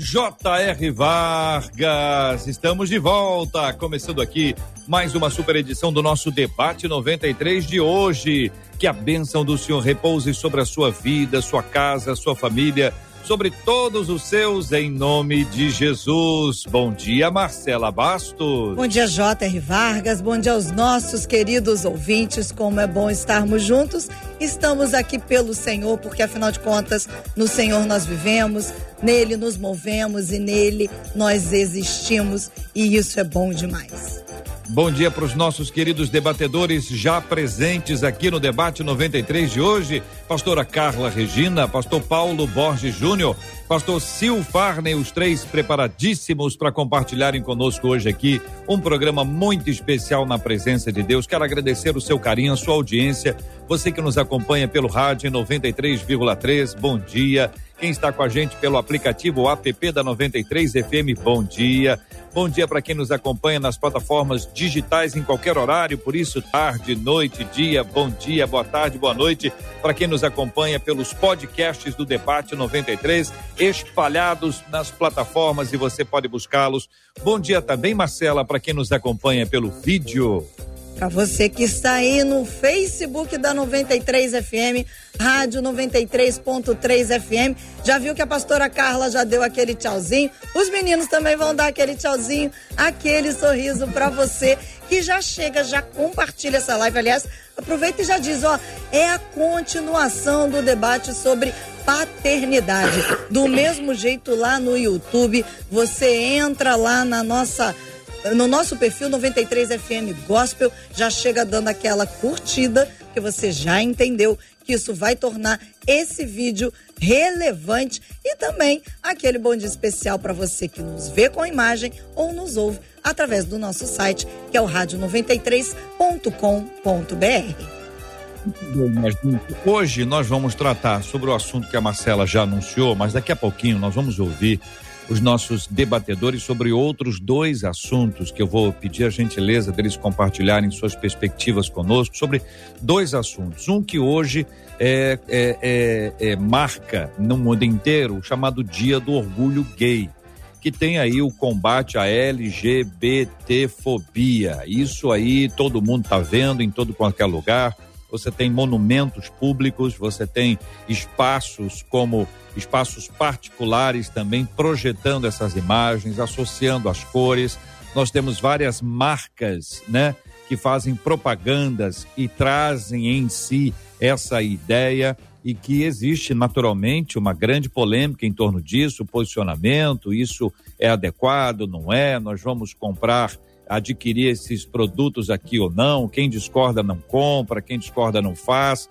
J.R. Vargas, estamos de volta, começando aqui mais uma super edição do nosso debate 93 de hoje. Que a bênção do Senhor repouse sobre a sua vida, sua casa, sua família sobre todos os seus, em nome de Jesus. Bom dia, Marcela Bastos. Bom dia, J.R. Vargas. Bom dia aos nossos queridos ouvintes. Como é bom estarmos juntos. Estamos aqui pelo Senhor, porque afinal de contas, no Senhor nós vivemos, nele nos movemos e nele nós existimos. E isso é bom demais. Bom dia para os nossos queridos debatedores já presentes aqui no debate 93 de hoje. Pastora Carla Regina, pastor Paulo Borges Júnior, pastor Sil Farney, os três preparadíssimos para compartilharem conosco hoje aqui um programa muito especial na presença de Deus. Quero agradecer o seu carinho, a sua audiência. Você que nos acompanha pelo rádio 93,3, bom dia. Quem está com a gente pelo aplicativo app da 93 FM, bom dia. Bom dia para quem nos acompanha nas plataformas digitais em qualquer horário, por isso, tarde, noite, dia, bom dia, boa tarde, boa noite. Para quem nos acompanha pelos podcasts do Debate 93, espalhados nas plataformas e você pode buscá-los. Bom dia também, Marcela, para quem nos acompanha pelo vídeo. Para você que está aí no Facebook da 93 FM, Rádio 93.3 FM, já viu que a pastora Carla já deu aquele tchauzinho? Os meninos também vão dar aquele tchauzinho, aquele sorriso para você que já chega, já compartilha essa live. Aliás, aproveita e já diz, ó, é a continuação do debate sobre paternidade. Do mesmo jeito lá no YouTube, você entra lá na nossa no nosso perfil 93 FM Gospel, já chega dando aquela curtida, que você já entendeu que isso vai tornar esse vídeo relevante e também aquele bom dia especial para você que nos vê com a imagem ou nos ouve através do nosso site, que é o rádio93.com.br. Hoje nós vamos tratar sobre o assunto que a Marcela já anunciou, mas daqui a pouquinho nós vamos ouvir os nossos debatedores sobre outros dois assuntos que eu vou pedir a gentileza deles compartilharem suas perspectivas conosco sobre dois assuntos. Um que hoje é, é, é, é marca no mundo inteiro o chamado Dia do Orgulho Gay que tem aí o combate à LGBTfobia. Isso aí todo mundo está vendo em todo qualquer lugar. Você tem monumentos públicos, você tem espaços como espaços particulares também projetando essas imagens, associando as cores. Nós temos várias marcas, né, que fazem propagandas e trazem em si essa ideia e que existe naturalmente uma grande polêmica em torno disso, posicionamento, isso é adequado, não é? Nós vamos comprar, adquirir esses produtos aqui ou não? Quem discorda não compra, quem discorda não faz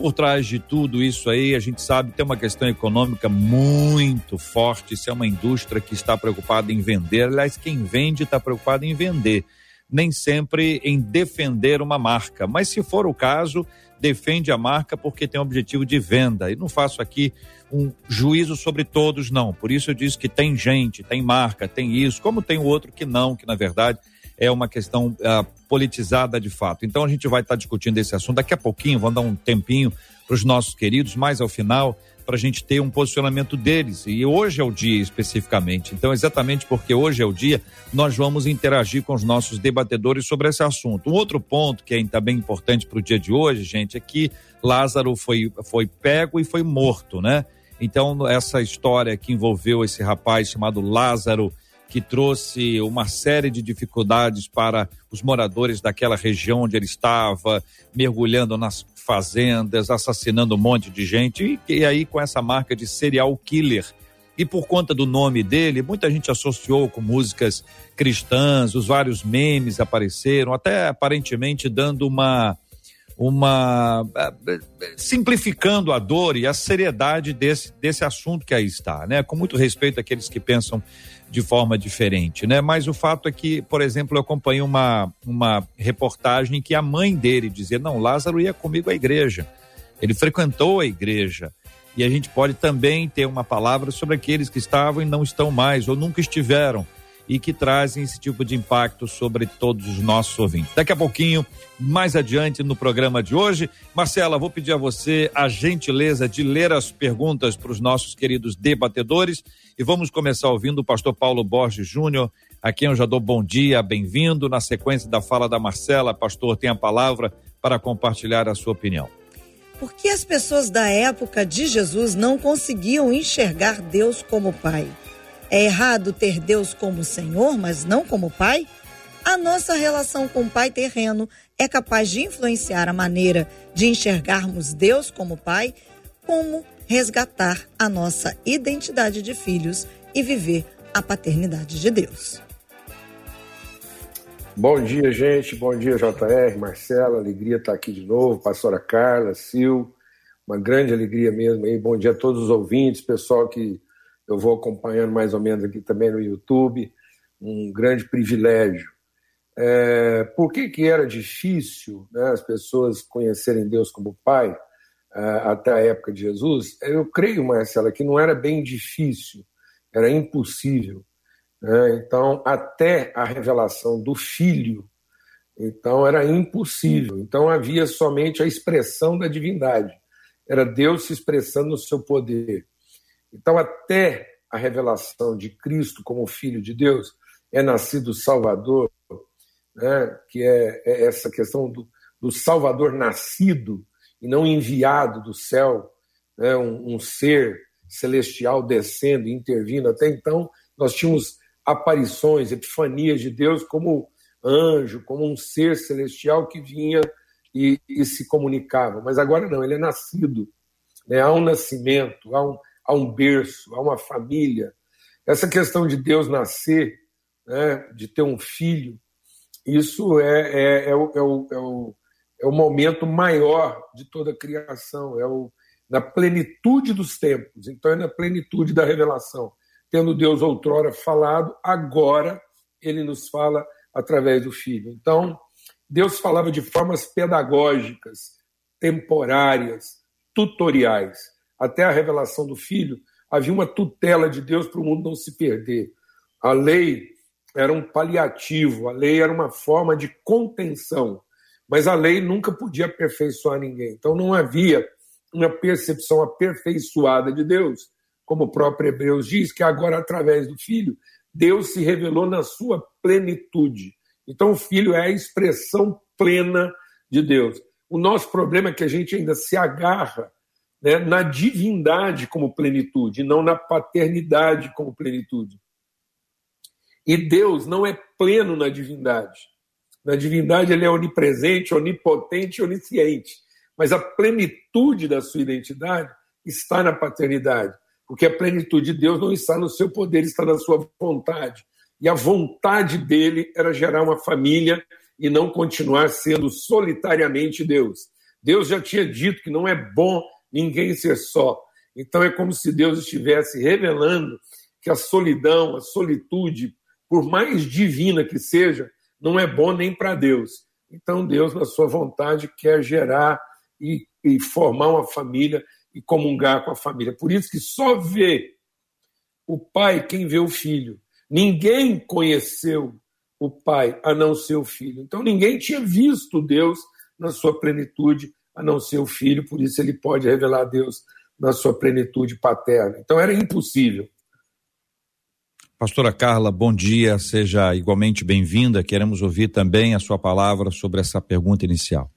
por trás de tudo isso aí, a gente sabe tem uma questão econômica muito forte. Isso é uma indústria que está preocupada em vender. Aliás, quem vende está preocupado em vender, nem sempre em defender uma marca. Mas se for o caso, defende a marca porque tem objetivo de venda. E não faço aqui um juízo sobre todos, não. Por isso eu disse que tem gente, tem marca, tem isso, como tem o outro que não, que na verdade é uma questão uh, politizada de fato. Então a gente vai estar tá discutindo esse assunto daqui a pouquinho, vamos dar um tempinho para os nossos queridos, mais ao final, para a gente ter um posicionamento deles. E hoje é o dia especificamente. Então, exatamente porque hoje é o dia, nós vamos interagir com os nossos debatedores sobre esse assunto. Um outro ponto que é também importante para o dia de hoje, gente, é que Lázaro foi, foi pego e foi morto, né? Então, essa história que envolveu esse rapaz chamado Lázaro que trouxe uma série de dificuldades para os moradores daquela região onde ele estava, mergulhando nas fazendas, assassinando um monte de gente, e, e aí com essa marca de serial killer. E por conta do nome dele, muita gente associou com músicas cristãs, os vários memes apareceram, até aparentemente dando uma uma simplificando a dor e a seriedade desse, desse assunto que aí está, né? Com muito respeito àqueles que pensam de forma diferente, né? Mas o fato é que, por exemplo, eu acompanhei uma, uma reportagem que a mãe dele dizia: não, Lázaro ia comigo à igreja, ele frequentou a igreja. E a gente pode também ter uma palavra sobre aqueles que estavam e não estão mais, ou nunca estiveram e que trazem esse tipo de impacto sobre todos os nossos ouvintes. Daqui a pouquinho, mais adiante no programa de hoje, Marcela, vou pedir a você a gentileza de ler as perguntas para os nossos queridos debatedores e vamos começar ouvindo o pastor Paulo Borges Júnior, a quem eu já dou bom dia, bem-vindo. Na sequência da fala da Marcela, pastor, tem a palavra para compartilhar a sua opinião. Por que as pessoas da época de Jesus não conseguiam enxergar Deus como Pai? É errado ter Deus como Senhor, mas não como Pai? A nossa relação com o Pai terreno é capaz de influenciar a maneira de enxergarmos Deus como Pai, como resgatar a nossa identidade de filhos e viver a paternidade de Deus. Bom dia, gente. Bom dia, JR, Marcela. Alegria estar aqui de novo. Pastora Carla, Sil. Uma grande alegria mesmo aí. Bom dia a todos os ouvintes, pessoal que eu vou acompanhando mais ou menos aqui também no YouTube, um grande privilégio. É, por que, que era difícil né, as pessoas conhecerem Deus como Pai é, até a época de Jesus? Eu creio, Marcela, que não era bem difícil, era impossível. Né? Então, até a revelação do Filho, então era impossível. Então havia somente a expressão da divindade. Era Deus se expressando no seu poder. Então, até a revelação de Cristo como Filho de Deus, é nascido Salvador, né, que é, é essa questão do, do, Salvador nascido e não enviado do céu, né, um, um ser celestial descendo e intervindo. Até então, nós tínhamos aparições, epifanias de Deus como anjo, como um ser celestial que vinha e, e se comunicava. Mas agora não, ele é nascido. Né? Há um nascimento, há um, a um berço, a uma família. Essa questão de Deus nascer, né, de ter um filho, isso é, é, é, o, é, o, é, o, é o momento maior de toda a criação, é o, na plenitude dos tempos, então é na plenitude da revelação. Tendo Deus outrora falado, agora ele nos fala através do Filho. Então, Deus falava de formas pedagógicas, temporárias, tutoriais até a revelação do Filho, havia uma tutela de Deus para o mundo não se perder. A lei era um paliativo, a lei era uma forma de contenção, mas a lei nunca podia aperfeiçoar ninguém. Então não havia uma percepção aperfeiçoada de Deus, como o próprio Hebreus diz, que agora, através do Filho, Deus se revelou na sua plenitude. Então o Filho é a expressão plena de Deus. O nosso problema é que a gente ainda se agarra né, na divindade como plenitude, não na paternidade como plenitude. E Deus não é pleno na divindade. Na divindade ele é onipresente, onipotente onisciente. Mas a plenitude da sua identidade está na paternidade. Porque a plenitude de Deus não está no seu poder, está na sua vontade. E a vontade dele era gerar uma família e não continuar sendo solitariamente Deus. Deus já tinha dito que não é bom ninguém ser só. Então é como se Deus estivesse revelando que a solidão, a solitude, por mais divina que seja, não é bom nem para Deus. Então Deus, na sua vontade, quer gerar e, e, formar uma família e comungar com a família. Por isso que só vê o pai quem vê o filho. Ninguém conheceu o pai a não ser o filho. Então ninguém tinha visto Deus na sua plenitude a não ser o filho, por isso ele pode revelar a Deus na sua plenitude paterna. Então era impossível. Pastora Carla, bom dia, seja igualmente bem-vinda. Queremos ouvir também a sua palavra sobre essa pergunta inicial.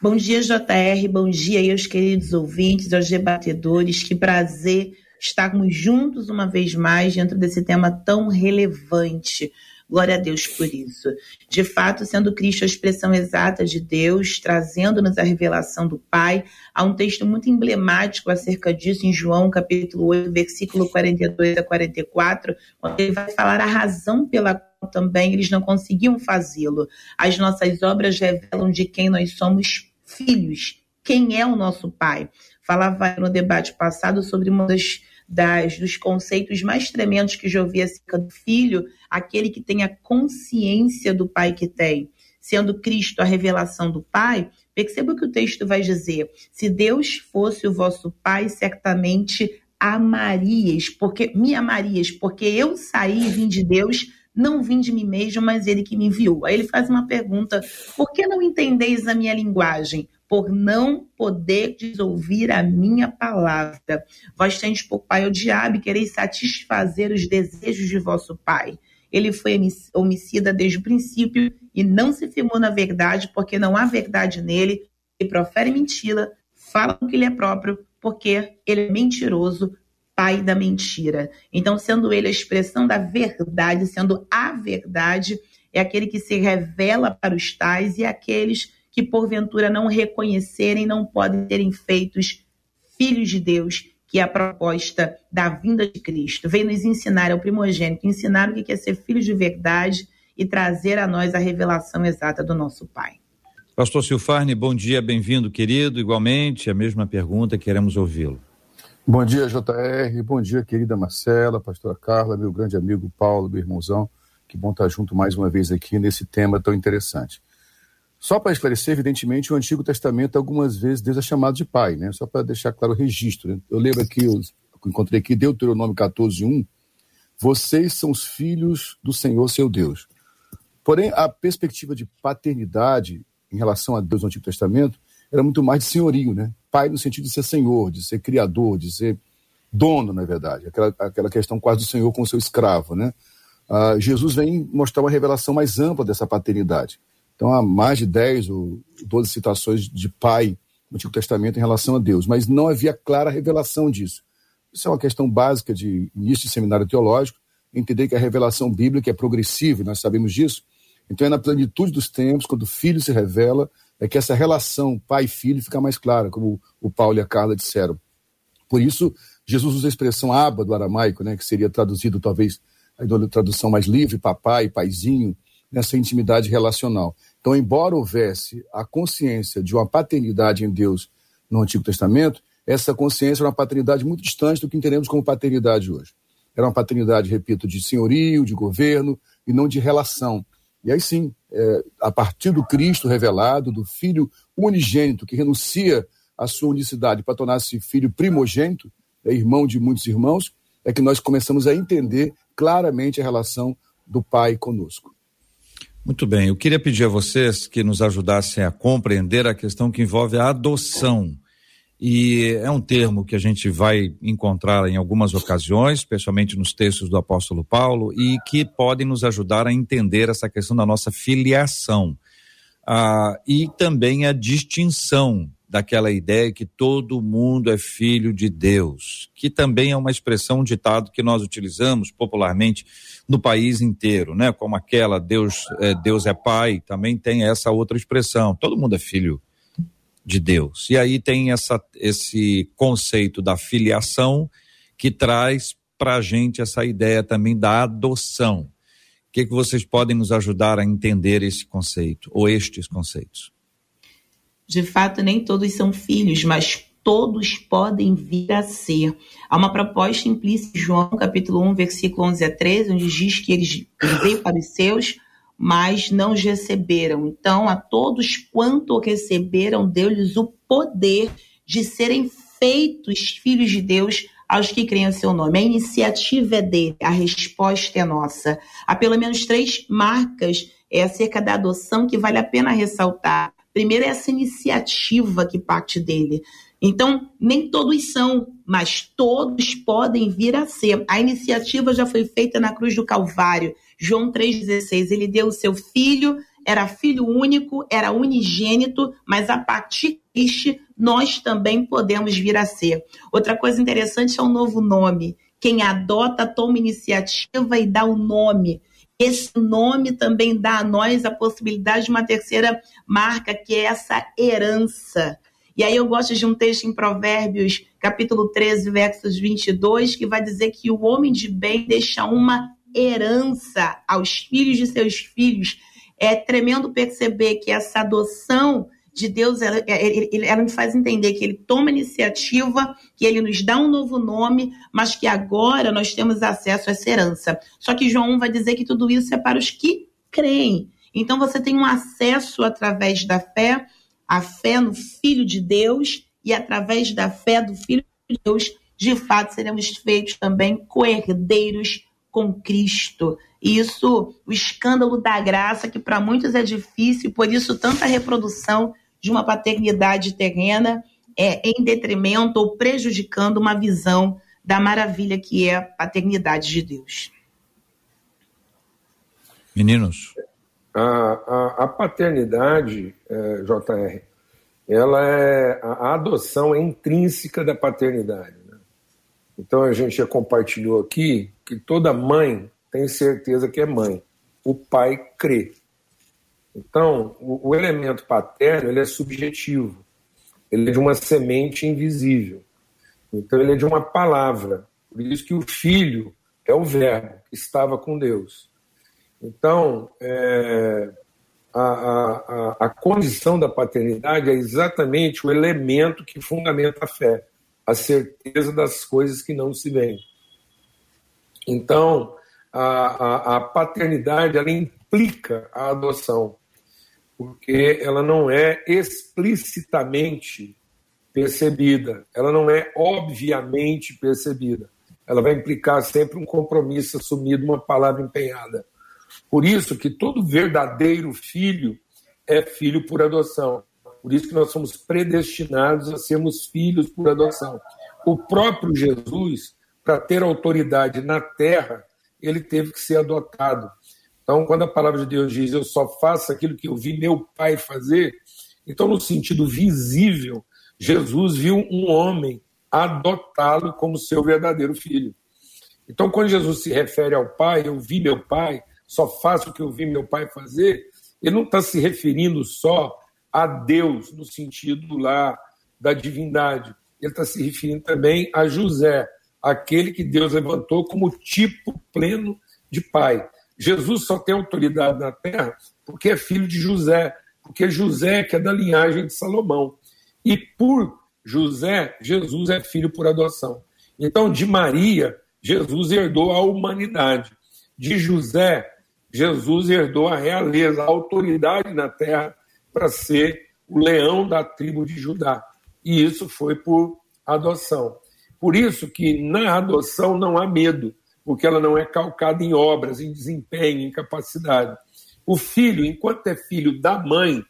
Bom dia, JR, bom dia aí aos queridos ouvintes, aos debatedores. Que prazer estarmos juntos uma vez mais dentro desse tema tão relevante Glória a Deus por isso. De fato, sendo Cristo a expressão exata de Deus, trazendo-nos a revelação do Pai, há um texto muito emblemático acerca disso em João, capítulo 8, versículo 42 a 44, onde ele vai falar a razão pela qual também eles não conseguiam fazê-lo. As nossas obras revelam de quem nós somos filhos. Quem é o nosso pai? Falava no debate passado sobre uma das, das dos conceitos mais tremendos que já ouvi acerca do filho, aquele que tem a consciência do pai que tem. Sendo Cristo a revelação do Pai, perceba o que o texto vai dizer. Se Deus fosse o vosso Pai, certamente amarias, porque me amarias, porque eu saí e vim de Deus, não vim de mim mesmo, mas ele que me enviou. Aí ele faz uma pergunta: por que não entendeis a minha linguagem? Por não poder ouvir a minha palavra. Vós tendes por pai o diabo e quereis satisfazer os desejos de vosso pai. Ele foi homicida desde o princípio e não se firmou na verdade, porque não há verdade nele, e profere mentira, fala o que lhe é próprio, porque ele é mentiroso, pai da mentira. Então, sendo ele a expressão da verdade, sendo a verdade, é aquele que se revela para os tais e aqueles que porventura não reconhecerem, não podem serem feitos filhos de Deus, que é a proposta da vinda de Cristo. Veio nos ensinar, é o primogênito, ensinar o que é ser filho de verdade e trazer a nós a revelação exata do nosso Pai. Pastor Silfarne, bom dia, bem-vindo, querido. Igualmente, a mesma pergunta, queremos ouvi-lo. Bom dia, JR. Bom dia, querida Marcela, pastora Carla, meu grande amigo Paulo, meu irmãozão. Que bom estar junto mais uma vez aqui nesse tema tão interessante. Só para esclarecer, evidentemente, o Antigo Testamento algumas vezes Deus é chamado de pai, né? Só para deixar claro o registro. Né? Eu lembro aqui, eu encontrei aqui Deuteronômio 14, 1. Vocês são os filhos do Senhor, seu Deus. Porém, a perspectiva de paternidade em relação a Deus no Antigo Testamento era muito mais de senhorio, né? Pai no sentido de ser senhor, de ser criador, de ser dono, na verdade. Aquela, aquela questão quase do senhor com o seu escravo, né? Ah, Jesus vem mostrar uma revelação mais ampla dessa paternidade. Então, há mais de 10 ou 12 citações de pai no Antigo Testamento em relação a Deus, mas não havia clara revelação disso. Isso é uma questão básica de início de seminário teológico, entender que a revelação bíblica é progressiva, nós sabemos disso, então é na plenitude dos tempos, quando o filho se revela, é que essa relação pai-filho fica mais clara, como o Paulo e a Carla disseram. Por isso, Jesus usa a expressão aba do aramaico, né, que seria traduzido talvez a tradução mais livre, papai, paizinho, nessa intimidade relacional. Então, embora houvesse a consciência de uma paternidade em Deus no Antigo Testamento, essa consciência era uma paternidade muito distante do que entendemos como paternidade hoje. Era uma paternidade, repito, de senhorio, de governo e não de relação. E aí sim, é, a partir do Cristo revelado, do Filho unigênito, que renuncia à sua unicidade para tornar-se filho primogênito, é irmão de muitos irmãos, é que nós começamos a entender claramente a relação do Pai conosco. Muito bem, eu queria pedir a vocês que nos ajudassem a compreender a questão que envolve a adoção. E é um termo que a gente vai encontrar em algumas ocasiões, especialmente nos textos do apóstolo Paulo, e que podem nos ajudar a entender essa questão da nossa filiação. Ah, e também a distinção daquela ideia que todo mundo é filho de Deus, que também é uma expressão, um ditado que nós utilizamos popularmente no país inteiro, né? Como aquela Deus é, Deus é pai, também tem essa outra expressão. Todo mundo é filho de Deus. E aí tem essa, esse conceito da filiação que traz para a gente essa ideia também da adoção. O que, que vocês podem nos ajudar a entender esse conceito ou estes conceitos? De fato, nem todos são filhos, mas todos podem vir a ser. Há uma proposta implícita em João, capítulo 1, versículo 11 a 13, onde diz que eles veio para os seus, mas não os receberam. Então, a todos quanto receberam, deu-lhes o poder de serem feitos filhos de Deus aos que creem em seu nome. A iniciativa é dele, a resposta é nossa. Há pelo menos três marcas é, acerca da adoção que vale a pena ressaltar. Primeiro, é essa iniciativa que parte dele. Então, nem todos são, mas todos podem vir a ser. A iniciativa já foi feita na cruz do Calvário. João 3,16. Ele deu o seu filho, era filho único, era unigênito, mas a partir deste nós também podemos vir a ser. Outra coisa interessante é o novo nome. Quem adota toma iniciativa e dá o um nome. Esse nome também dá a nós a possibilidade de uma terceira marca, que é essa herança. E aí eu gosto de um texto em Provérbios, capítulo 13, versos 22, que vai dizer que o homem de bem deixa uma herança aos filhos de seus filhos. É tremendo perceber que essa adoção de Deus, ela, ela, ela nos faz entender que ele toma iniciativa, que ele nos dá um novo nome, mas que agora nós temos acesso a essa herança. Só que João vai dizer que tudo isso é para os que creem. Então você tem um acesso através da fé, a fé no Filho de Deus, e através da fé do Filho de Deus, de fato seremos feitos também coerdeiros com Cristo. Isso, o escândalo da graça, que para muitos é difícil, por isso tanta reprodução de uma paternidade terrena é em detrimento ou prejudicando uma visão da maravilha que é a paternidade de Deus. Meninos. A, a, a paternidade, é, JR, ela é a, adoção é intrínseca da paternidade. Né? Então a gente já compartilhou aqui que toda mãe tem certeza que é mãe. O pai crê. Então, o, o elemento paterno ele é subjetivo. Ele é de uma semente invisível. Então, ele é de uma palavra. Por isso que o filho é o verbo que estava com Deus. Então, é, a, a, a, condição da paternidade é exatamente o elemento que fundamenta a fé, a certeza das coisas que não se veem. Então, a, a, a paternidade ela implica a adoção, porque ela não é explicitamente percebida, ela não é obviamente percebida. Ela vai implicar sempre um compromisso assumido, uma palavra empenhada. Por isso que todo verdadeiro filho é filho por adoção. Por isso que nós somos predestinados a sermos filhos por adoção. O próprio Jesus para ter autoridade na terra, ele teve que ser adotado. Então, quando a palavra de Deus diz eu só faço aquilo que eu vi meu pai fazer, então, no sentido visível, Jesus viu um homem adotá-lo como seu verdadeiro filho. Então, quando Jesus se refere ao pai, eu vi meu pai, só faço o que eu vi meu pai fazer, ele não está se referindo só a Deus, no sentido lá da divindade. Ele está se referindo também a José, aquele que Deus levantou como tipo pleno de pai. Jesus só tem autoridade na terra porque é filho de José, porque José que é da linhagem de Salomão. E por José, Jesus é filho por adoção. Então, de Maria, Jesus herdou a humanidade. De José, Jesus herdou a realeza, a autoridade na terra para ser o leão da tribo de Judá. E isso foi por adoção. Por isso que na adoção não há medo, porque ela não é calcada em obras, em desempenho, em capacidade. O filho, enquanto é filho da mãe,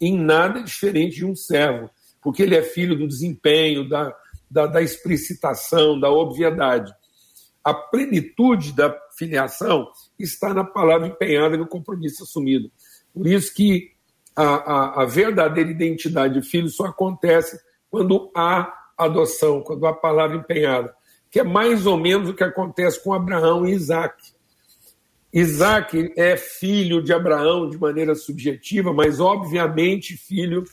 em nada é diferente de um servo, porque ele é filho do desempenho, da, da, da explicitação, da obviedade. A plenitude da filiação está na palavra empenhada e no compromisso assumido. Por isso que a, a, a verdadeira identidade de filho só acontece quando há adoção, quando a palavra empenhada, que é mais ou menos o que acontece com Abraão e Isaac. Isaac é filho de Abraão de maneira subjetiva, mas obviamente filho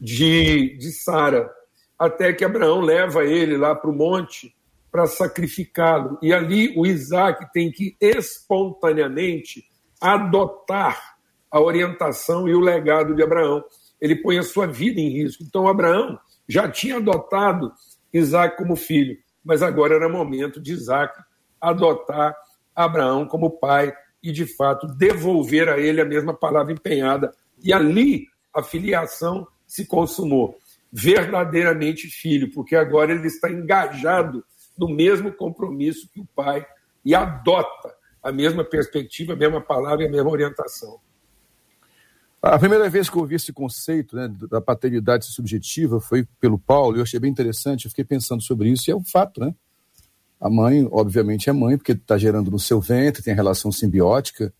de, de Sara, até que Abraão leva ele lá para o monte para sacrificá-lo. E ali o Isaac tem que espontaneamente adotar a orientação e o legado de Abraão. Ele põe a sua vida em risco. Então, Abraão já tinha adotado Isaac como filho, mas agora era momento de Isaac adotar Abraão como pai e, de fato, devolver a ele a mesma palavra empenhada. E ali a filiação se consumou. Verdadeiramente filho, porque agora ele está engajado no mesmo compromisso que o pai e adota a mesma perspectiva, a mesma palavra e a mesma orientação. A primeira vez que eu ouvi esse conceito né, da paternidade subjetiva foi pelo Paulo, eu achei bem interessante, eu fiquei pensando sobre isso, e é um fato, né? A mãe, obviamente, é mãe, porque está gerando no seu ventre, tem a relação simbiótica.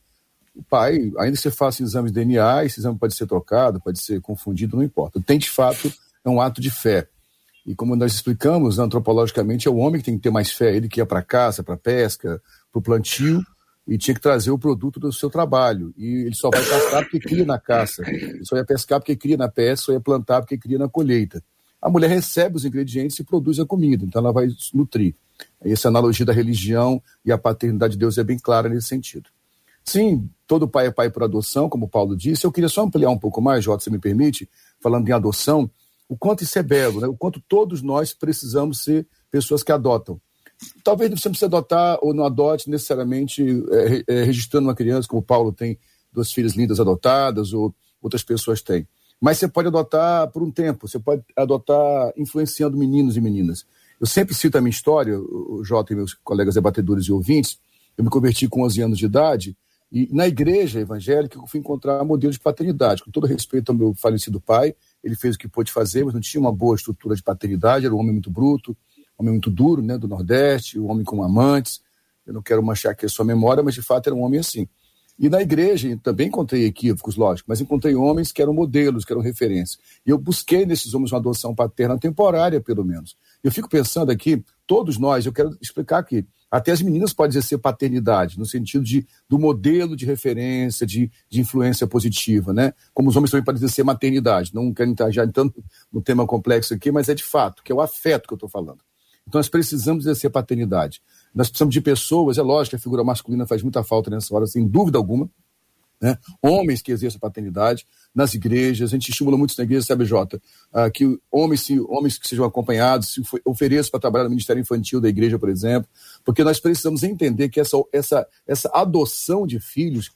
O pai, ainda que você faça exame de DNA, esse exame pode ser trocado, pode ser confundido, não importa. Tem, de fato, é um ato de fé. E como nós explicamos, antropologicamente, é o homem que tem que ter mais fé, ele que ia para caça, para pesca, para o plantio, e tinha que trazer o produto do seu trabalho. E ele só vai caçar porque cria na caça. Ele só ia pescar porque cria na pesca, só ia plantar porque cria na colheita. A mulher recebe os ingredientes e produz a comida, então ela vai nutrir. Essa analogia da religião e a paternidade de Deus é bem clara nesse sentido. Sim, todo pai é pai por adoção, como Paulo disse. Eu queria só ampliar um pouco mais, Jota, se me permite, falando em adoção, o quanto isso é belo, né? o quanto todos nós precisamos ser pessoas que adotam. Talvez não precise adotar ou não adote necessariamente é, é, registrando uma criança, como o Paulo tem duas filhas lindas adotadas, ou outras pessoas têm. Mas você pode adotar por um tempo, você pode adotar influenciando meninos e meninas. Eu sempre cito a minha história, o Jota e meus colegas debatedores e ouvintes. Eu me converti com 11 anos de idade e na igreja evangélica eu fui encontrar modelos de paternidade. Com todo respeito ao meu falecido pai, ele fez o que pôde fazer, mas não tinha uma boa estrutura de paternidade, era um homem muito bruto, um homem muito duro, né, do Nordeste, um homem com amantes. Eu não quero manchar aqui a sua memória, mas de fato era um homem assim. E na igreja também encontrei equívocos, lógico, mas encontrei homens que eram modelos, que eram referências. E eu busquei nesses homens uma adoção paterna temporária, pelo menos. Eu fico pensando aqui, todos nós, eu quero explicar aqui, até as meninas podem exercer paternidade, no sentido de, do modelo de referência, de, de influência positiva, né? Como os homens também podem exercer maternidade. Não quero entrar já tanto no tema complexo aqui, mas é de fato, que é o afeto que eu estou falando. Então nós precisamos exercer paternidade. Nós precisamos de pessoas, é lógico que a figura masculina faz muita falta nessa hora, sem dúvida alguma. Né? Homens que exerçam paternidade nas igrejas, a gente estimula muito na igreja, sabe, Jota? Ah, que homens, se, homens que sejam acompanhados se ofereçam para trabalhar no Ministério Infantil da igreja, por exemplo, porque nós precisamos entender que essa, essa, essa adoção de filhos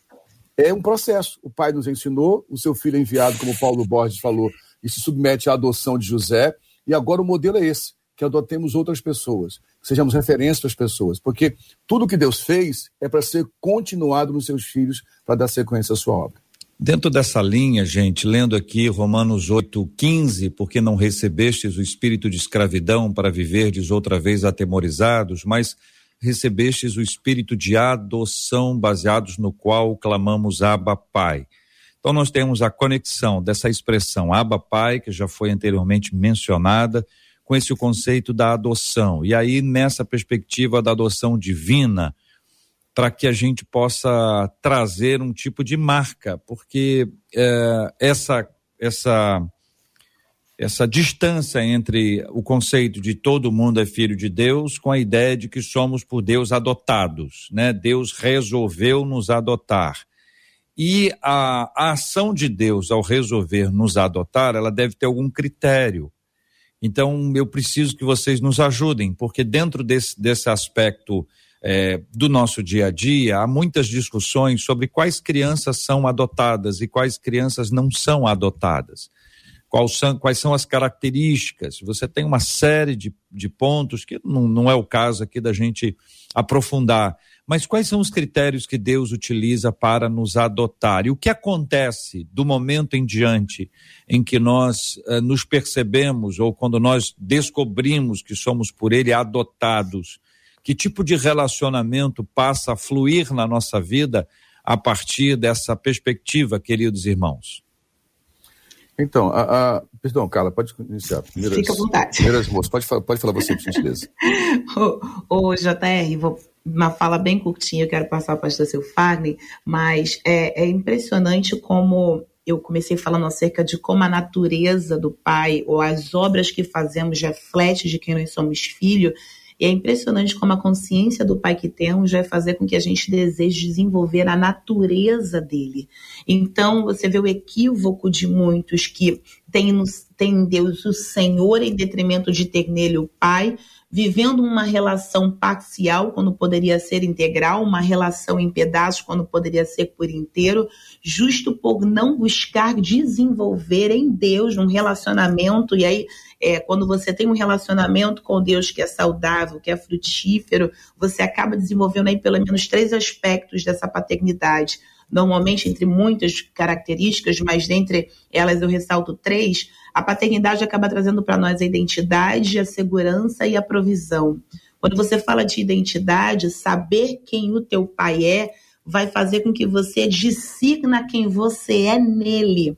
é um processo. O pai nos ensinou, o seu filho é enviado, como Paulo Borges falou, e se submete à adoção de José, e agora o modelo é esse que adotemos outras pessoas, sejamos referência para as pessoas, porque tudo que Deus fez é para ser continuado nos seus filhos, para dar sequência à sua obra. Dentro dessa linha, gente, lendo aqui Romanos 8:15, porque não recebestes o espírito de escravidão para viverdes outra vez atemorizados, mas recebestes o espírito de adoção, baseados no qual clamamos Abba Pai. Então nós temos a conexão dessa expressão Abba Pai, que já foi anteriormente mencionada, com esse conceito da adoção. E aí, nessa perspectiva da adoção divina, para que a gente possa trazer um tipo de marca, porque é, essa, essa, essa distância entre o conceito de todo mundo é filho de Deus com a ideia de que somos por Deus adotados, né? Deus resolveu nos adotar. E a, a ação de Deus ao resolver nos adotar, ela deve ter algum critério. Então, eu preciso que vocês nos ajudem, porque dentro desse, desse aspecto é, do nosso dia a dia, há muitas discussões sobre quais crianças são adotadas e quais crianças não são adotadas. Quais são, quais são as características? Você tem uma série de, de pontos que não, não é o caso aqui da gente aprofundar, mas quais são os critérios que Deus utiliza para nos adotar? E o que acontece do momento em diante em que nós uh, nos percebemos ou quando nós descobrimos que somos por Ele adotados? Que tipo de relacionamento passa a fluir na nossa vida a partir dessa perspectiva, queridos irmãos? Então, a, a, perdão, Carla, pode iniciar. Primeiras, Fica à vontade. Primeiras moças, pode, pode falar você, por gentileza. ô, ô, JR, vou uma fala bem curtinha, eu quero passar para o pastor seu Fagner, mas é, é impressionante como eu comecei falando acerca de como a natureza do pai ou as obras que fazemos reflete de quem nós somos filho. E é impressionante como a consciência do pai que temos vai fazer com que a gente deseje desenvolver a natureza dele. Então, você vê o equívoco de muitos que têm, têm Deus o Senhor em detrimento de ter nele o pai, vivendo uma relação parcial quando poderia ser integral, uma relação em pedaços quando poderia ser por inteiro, justo por não buscar desenvolver em Deus um relacionamento. E aí, é, quando você tem um relacionamento com Deus que é saudável, que é frutífero, você acaba desenvolvendo aí pelo menos três aspectos dessa paternidade. Normalmente, entre muitas características, mas dentre elas eu ressalto três a paternidade acaba trazendo para nós a identidade, a segurança e a provisão. Quando você fala de identidade, saber quem o teu pai é vai fazer com que você dissigna quem você é nele.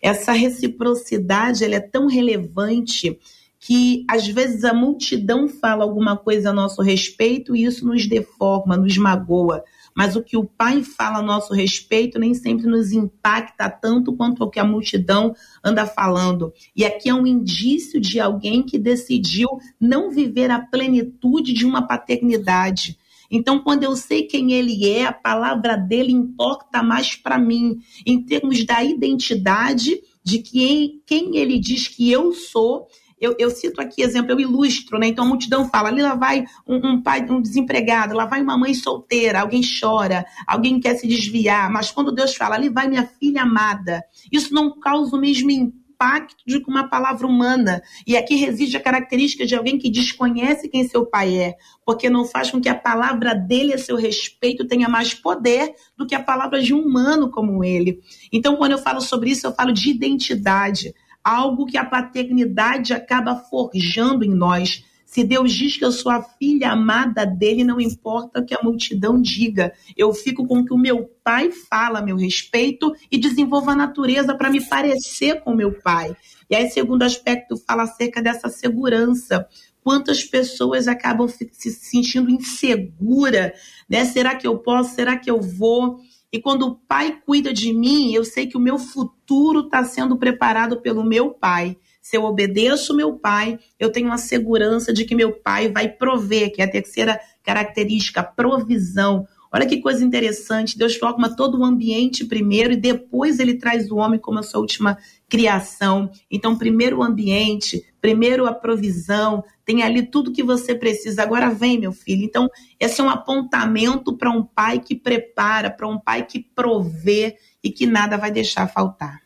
Essa reciprocidade ela é tão relevante que às vezes a multidão fala alguma coisa a nosso respeito e isso nos deforma, nos magoa mas o que o pai fala a nosso respeito nem sempre nos impacta tanto quanto o que a multidão anda falando. E aqui é um indício de alguém que decidiu não viver a plenitude de uma paternidade. Então, quando eu sei quem ele é, a palavra dele importa mais para mim, em termos da identidade de quem, quem ele diz que eu sou eu, eu, cito aqui exemplo, eu ilustro, né? Então a multidão fala, ali lá vai um, um, pai, um desempregado, lá vai uma mãe solteira, alguém chora, alguém quer se desviar, mas quando Deus fala, ali vai minha filha amada, isso não causa o mesmo impacto de uma palavra humana. E aqui reside a característica de alguém que desconhece quem seu pai é, porque não faz com que a palavra dele a seu respeito tenha mais poder do que a palavra de um humano como ele. Então, quando eu falo sobre isso, eu falo de identidade algo que a paternidade acaba forjando em nós. Se Deus diz que eu sou a filha amada dele, não importa o que a multidão diga. Eu fico com o que o meu pai fala a meu respeito e desenvolvo a natureza para me parecer com meu pai. E aí, segundo aspecto, fala acerca dessa segurança. Quantas pessoas acabam se sentindo insegura, né? Será que eu posso? Será que eu vou? E quando o pai cuida de mim, eu sei que o meu futuro está sendo preparado pelo meu pai. Se eu obedeço meu pai, eu tenho a segurança de que meu pai vai prover, que é a terceira característica, provisão. Olha que coisa interessante. Deus forma todo o ambiente primeiro e depois ele traz o homem como a sua última criação. Então, primeiro o ambiente, primeiro a provisão, tem ali tudo que você precisa. Agora vem, meu filho. Então, esse é um apontamento para um pai que prepara, para um pai que provê e que nada vai deixar faltar.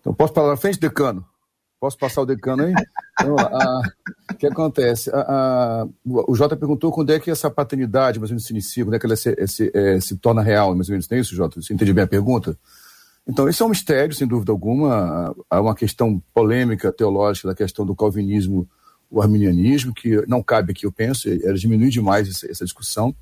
Então, posso falar na frente, decano? Posso passar o decano aí? Então, o que acontece? A, a, o Jota perguntou quando é que essa paternidade mais ou menos se inicia, quando é que ela se, se, é, se torna real, mais ou menos, isso, Jota? Você entende bem a pergunta? Então, isso é um mistério, sem dúvida alguma. Há uma questão polêmica teológica da questão do calvinismo, o arminianismo, que não cabe aqui, eu penso, ela diminui demais essa, essa discussão.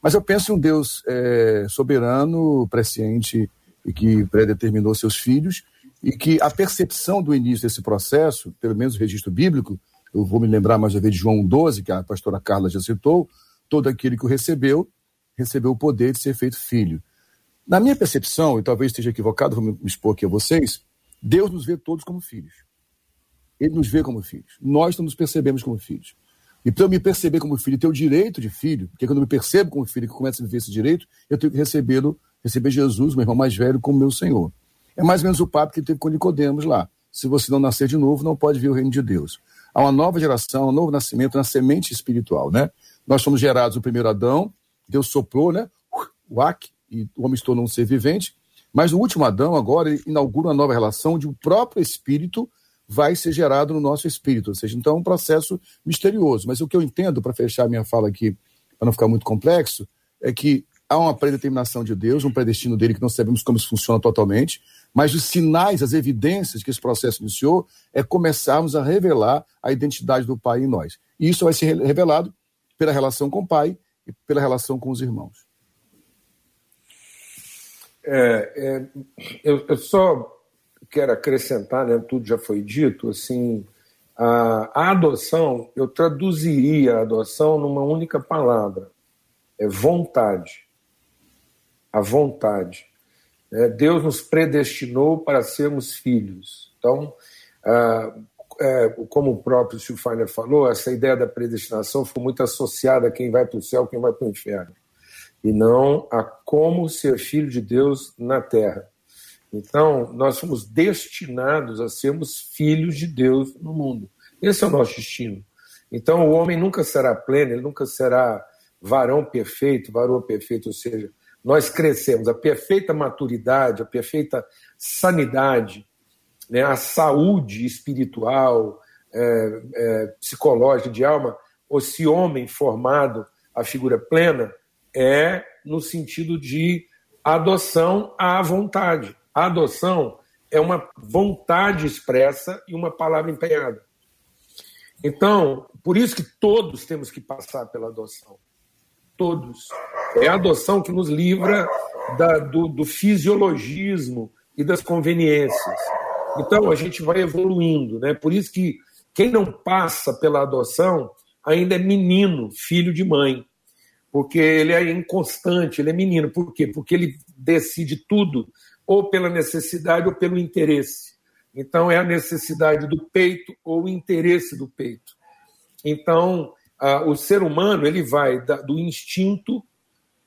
Mas eu penso em um Deus é, soberano, presciente e que predeterminou seus filhos e que a percepção do início desse processo, pelo menos o registro bíblico, eu vou me lembrar mais uma vez de João 12, que a pastora Carla já citou, todo aquele que o recebeu, recebeu o poder de ser feito filho. Na minha percepção, e talvez esteja equivocado, vou me expor aqui a vocês, Deus nos vê todos como filhos. Ele nos vê como filhos. Nós não nos percebemos como filhos. E para eu me perceber como filho, ter o direito de filho, porque quando eu me percebo como filho, que começa a viver esse direito, eu tenho que recebê-lo, receber Jesus, meu irmão mais velho, como meu Senhor. É mais ou menos o papo que teve com Nicodemos lá. Se você não nascer de novo, não pode ver o reino de Deus. Há uma nova geração, um novo nascimento na semente espiritual, né? Nós fomos gerados no primeiro Adão, Deus soprou, né? O ac, e o homem se tornou um ser vivente. Mas no último Adão, agora, inaugura uma nova relação onde o próprio espírito vai ser gerado no nosso espírito. Ou seja, então é um processo misterioso. Mas o que eu entendo, para fechar minha fala aqui, para não ficar muito complexo, é que há uma predeterminação de Deus, um predestino dele que não sabemos como isso funciona totalmente, mas os sinais, as evidências que esse processo iniciou é começarmos a revelar a identidade do Pai em nós. E isso vai ser revelado pela relação com o Pai e pela relação com os irmãos. É, é, eu, eu, só quero acrescentar, né, tudo já foi dito, assim, a, a adoção, eu traduziria a adoção numa única palavra, é vontade. A vontade. É, Deus nos predestinou para sermos filhos. Então, ah, é, como o próprio Schufiner falou, essa ideia da predestinação foi muito associada a quem vai para o céu, quem vai para o inferno, e não a como ser filho de Deus na terra. Então, nós somos destinados a sermos filhos de Deus no mundo. Esse é o nosso destino. Então, o homem nunca será pleno, ele nunca será varão perfeito, varoa perfeito, ou seja, nós crescemos. A perfeita maturidade, a perfeita sanidade, né, a saúde espiritual, é, é, psicológica, de alma, esse homem formado, a figura plena, é no sentido de adoção à vontade. A adoção é uma vontade expressa e uma palavra empenhada. Então, por isso que todos temos que passar pela adoção todos. É a adoção que nos livra da, do, do fisiologismo e das conveniências. Então, a gente vai evoluindo. Né? Por isso que quem não passa pela adoção ainda é menino, filho de mãe. Porque ele é inconstante, ele é menino. Por quê? Porque ele decide tudo ou pela necessidade ou pelo interesse. Então, é a necessidade do peito ou o interesse do peito. Então, ah, o ser humano ele vai da, do instinto,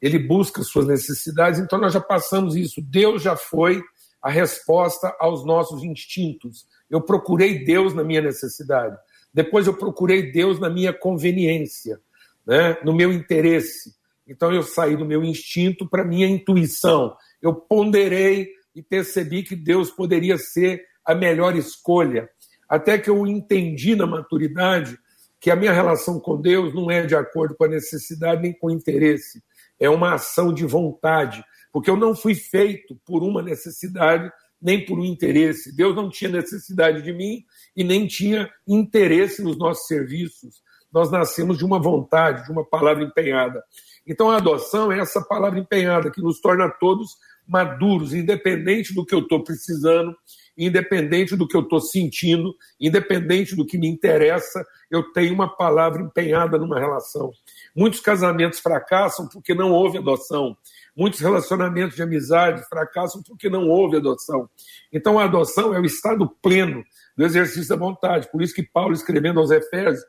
ele busca suas necessidades, então nós já passamos isso. Deus já foi a resposta aos nossos instintos. Eu procurei Deus na minha necessidade. Depois eu procurei Deus na minha conveniência, né? no meu interesse. Então eu saí do meu instinto para minha intuição. Eu ponderei e percebi que Deus poderia ser a melhor escolha. Até que eu entendi na maturidade que a minha relação com Deus não é de acordo com a necessidade nem com o interesse. É uma ação de vontade, porque eu não fui feito por uma necessidade nem por um interesse. Deus não tinha necessidade de mim e nem tinha interesse nos nossos serviços. Nós nascemos de uma vontade, de uma palavra empenhada. Então a adoção é essa palavra empenhada que nos torna todos maduros, independente do que eu estou precisando, independente do que eu estou sentindo, independente do que me interessa, eu tenho uma palavra empenhada numa relação. Muitos casamentos fracassam porque não houve adoção. Muitos relacionamentos de amizade fracassam porque não houve adoção. Então, a adoção é o estado pleno do exercício da vontade. Por isso que Paulo, escrevendo aos Efésios,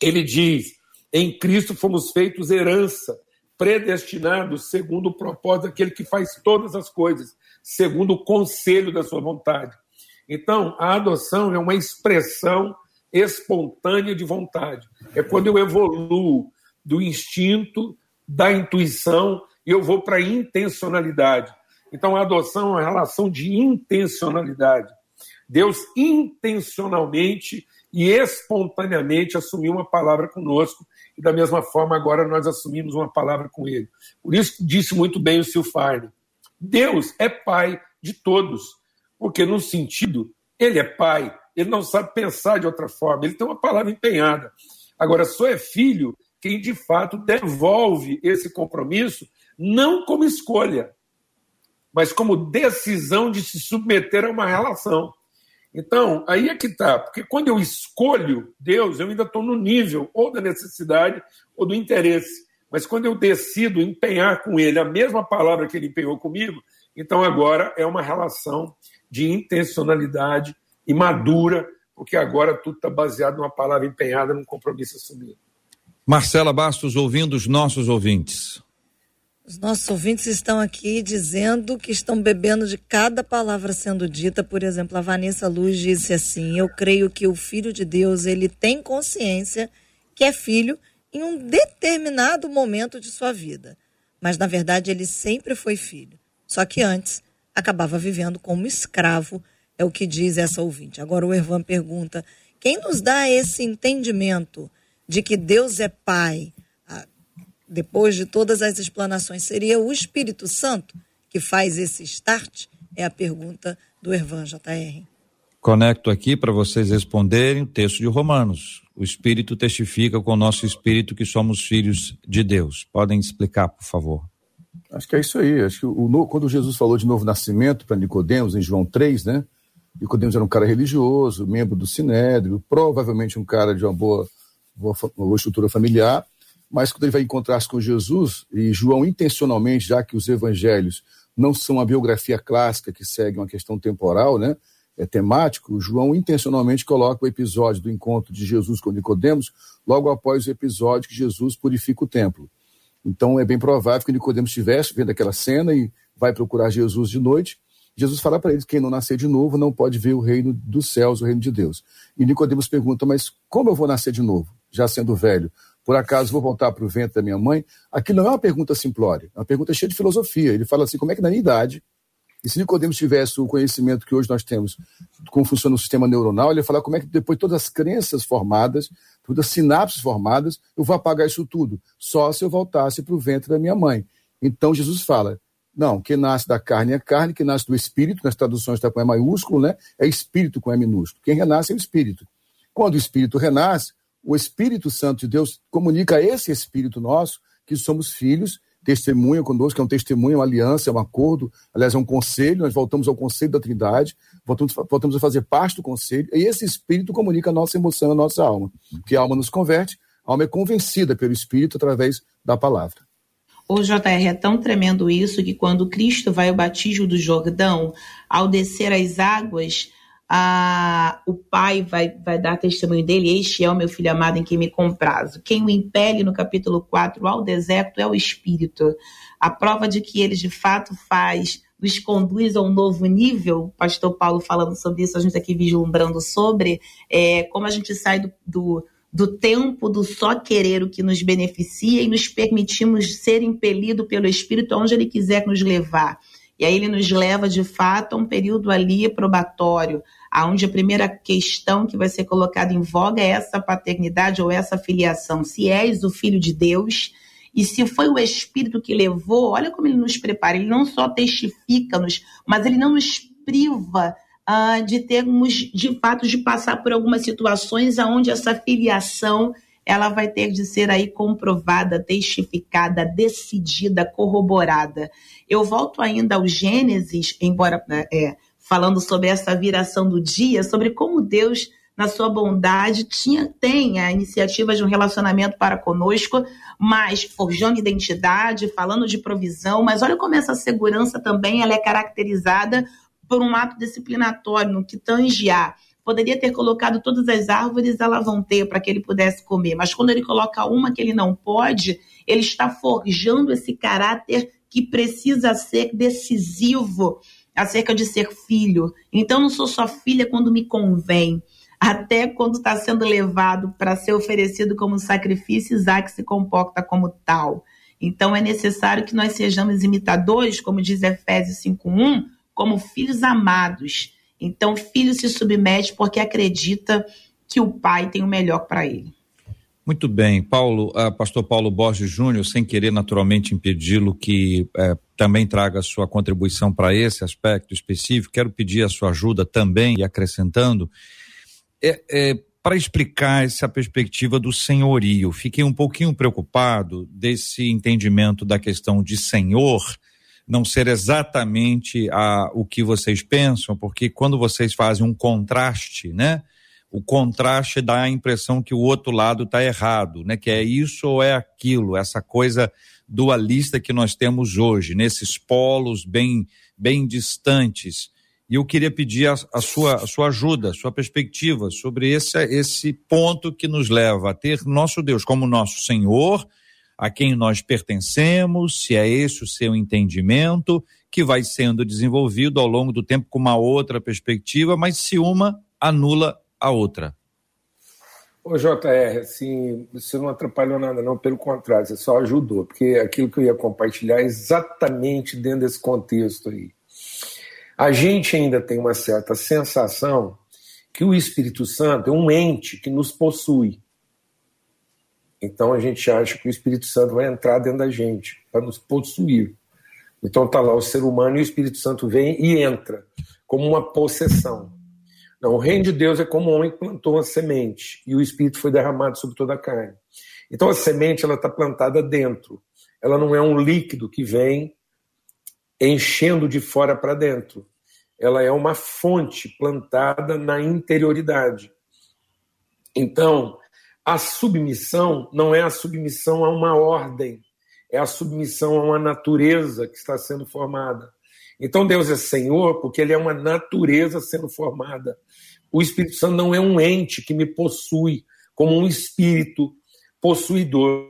ele diz: em Cristo fomos feitos herança, predestinados segundo o propósito daquele que faz todas as coisas, segundo o conselho da sua vontade. Então, a adoção é uma expressão espontânea de vontade. É quando eu evoluo do instinto, da intuição e eu vou para a intencionalidade. Então, a adoção é uma relação de intencionalidade. Deus intencionalmente e espontaneamente assumiu uma palavra conosco e da mesma forma agora nós assumimos uma palavra com ele. Por isso disse muito bem o Silfarne, Deus é pai de todos, porque no sentido, ele é pai, ele não sabe pensar de outra forma, ele tem uma palavra empenhada. Agora, só é filho quem de fato devolve esse compromisso não como escolha, mas como decisão de se submeter a uma relação. Então, aí é que está, porque quando eu escolho Deus, eu ainda estou no nível ou da necessidade ou do interesse. Mas quando eu decido empenhar com Ele a mesma palavra que Ele empenhou comigo, então agora é uma relação de intencionalidade e madura, porque agora tudo está baseado numa palavra empenhada, num compromisso assumido. Marcela Bastos, ouvindo os nossos ouvintes. Os nossos ouvintes estão aqui dizendo que estão bebendo de cada palavra sendo dita. Por exemplo, a Vanessa Luz disse assim: Eu creio que o Filho de Deus ele tem consciência que é filho em um determinado momento de sua vida. Mas na verdade ele sempre foi filho. Só que antes acabava vivendo como escravo, é o que diz essa ouvinte. Agora o Ervan pergunta: quem nos dá esse entendimento de que Deus é Pai? Depois de todas as explanações, seria o Espírito Santo que faz esse start? É a pergunta do Ervan JR. Conecto aqui para vocês responderem o texto de Romanos. O Espírito testifica com o nosso espírito que somos filhos de Deus. Podem explicar, por favor? Acho que é isso aí. Acho que o, quando Jesus falou de novo nascimento para Nicodemos em João 3, né? Nicodemos era um cara religioso, membro do Sinédrio, provavelmente um cara de uma boa, boa, boa estrutura familiar mas quando ele vai encontrar-se com Jesus, e João intencionalmente, já que os evangelhos não são uma biografia clássica que segue uma questão temporal, né? É temático, João intencionalmente coloca o episódio do encontro de Jesus com Nicodemos logo após o episódio que Jesus purifica o templo. Então é bem provável que Nicodemos estivesse vendo aquela cena e vai procurar Jesus de noite. Jesus fala para eles que quem não nascer de novo não pode ver o reino dos céus, o reino de Deus. E Nicodemos pergunta: "Mas como eu vou nascer de novo, já sendo velho?" Por acaso vou voltar para o ventre da minha mãe? Aqui não é uma pergunta simplória, é uma pergunta cheia de filosofia. Ele fala assim: como é que na minha idade, e se Nicodemos tivesse o conhecimento que hoje nós temos, como funciona o sistema neuronal, ele ia falar como é que depois de todas as crenças formadas, todas as sinapses formadas, eu vou apagar isso tudo, só se eu voltasse para o ventre da minha mãe. Então Jesus fala: não, quem nasce da carne é carne, quem nasce do espírito, nas traduções está com E maiúsculo, né? É espírito com E minúsculo. Quem renasce é o espírito. Quando o espírito renasce, o Espírito Santo de Deus comunica a esse Espírito nosso que somos filhos, testemunha conosco, que é um testemunho, uma aliança, é um acordo, aliás, é um conselho, nós voltamos ao conselho da Trindade, voltamos, voltamos a fazer parte do conselho, e esse Espírito comunica a nossa emoção, a nossa alma, porque a alma nos converte, a alma é convencida pelo Espírito através da palavra. O JR é tão tremendo isso que quando Cristo vai ao batismo do Jordão, ao descer as águas, a, o pai vai, vai dar testemunho dele, este é o meu filho amado em quem me comprazo. Quem o impele no capítulo 4 ao deserto é o Espírito. A prova de que ele de fato faz nos conduz a um novo nível. O pastor Paulo falando sobre isso, a gente aqui vislumbrando sobre é, como a gente sai do, do, do tempo do só querer o que nos beneficia e nos permitimos ser impelido pelo Espírito aonde ele quiser nos levar. E aí ele nos leva de fato a um período ali probatório, aonde a primeira questão que vai ser colocada em voga é essa paternidade ou essa filiação. Se és o filho de Deus, e se foi o Espírito que levou, olha como ele nos prepara. Ele não só testifica-nos, mas ele não nos priva uh, de termos, de fato, de passar por algumas situações onde essa filiação ela vai ter de ser aí comprovada, testificada, decidida, corroborada. Eu volto ainda ao Gênesis, embora é, falando sobre essa viração do dia, sobre como Deus na sua bondade, tinha, tem a iniciativa de um relacionamento para conosco, mas forjando identidade, falando de provisão, mas olha como essa segurança também ela é caracterizada por um ato disciplinatório, no que tange a poderia ter colocado todas as árvores, ela vão ter para que ele pudesse comer, mas quando ele coloca uma que ele não pode, ele está forjando esse caráter que precisa ser decisivo acerca de ser filho. Então, não sou só filha quando me convém até quando está sendo levado para ser oferecido como sacrifício, Isaac se comporta como tal. Então é necessário que nós sejamos imitadores, como diz Efésios 5:1, como filhos amados. Então, filho se submete porque acredita que o pai tem o melhor para ele. Muito bem, Paulo, uh, pastor Paulo Borges Júnior, sem querer naturalmente impedi-lo que uh, também traga sua contribuição para esse aspecto específico, quero pedir a sua ajuda também e acrescentando é, é, para explicar essa perspectiva do senhorio, fiquei um pouquinho preocupado desse entendimento da questão de senhor não ser exatamente a, o que vocês pensam, porque quando vocês fazem um contraste, né? O contraste dá a impressão que o outro lado está errado, né? Que é isso ou é aquilo, essa coisa dualista que nós temos hoje, nesses polos bem, bem distantes. E eu queria pedir a, a, sua, a sua ajuda, a sua perspectiva sobre esse, esse ponto que nos leva a ter nosso Deus como nosso Senhor, a quem nós pertencemos, se é esse o seu entendimento, que vai sendo desenvolvido ao longo do tempo com uma outra perspectiva, mas se uma anula a outra. Ô JR, assim, você não atrapalhou nada não, pelo contrário, você só ajudou, porque aquilo que eu ia compartilhar é exatamente dentro desse contexto aí. A gente ainda tem uma certa sensação que o Espírito Santo é um ente que nos possui. Então a gente acha que o Espírito Santo vai entrar dentro da gente para nos possuir. Então está lá o ser humano e o Espírito Santo vem e entra como uma possessão. Não, o reino de Deus é como um homem que plantou uma semente e o Espírito foi derramado sobre toda a carne. Então a semente ela está plantada dentro. Ela não é um líquido que vem enchendo de fora para dentro ela é uma fonte plantada na interioridade. Então, a submissão não é a submissão a uma ordem, é a submissão a uma natureza que está sendo formada. Então, Deus é Senhor porque Ele é uma natureza sendo formada. O Espírito Santo não é um ente que me possui como um espírito possuidor.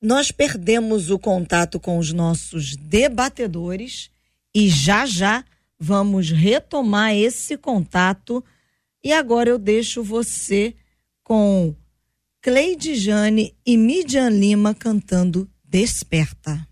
Nós perdemos o contato com os nossos debatedores e já já vamos retomar esse contato. E agora eu deixo você com Cleide Jane e Midian Lima cantando Desperta.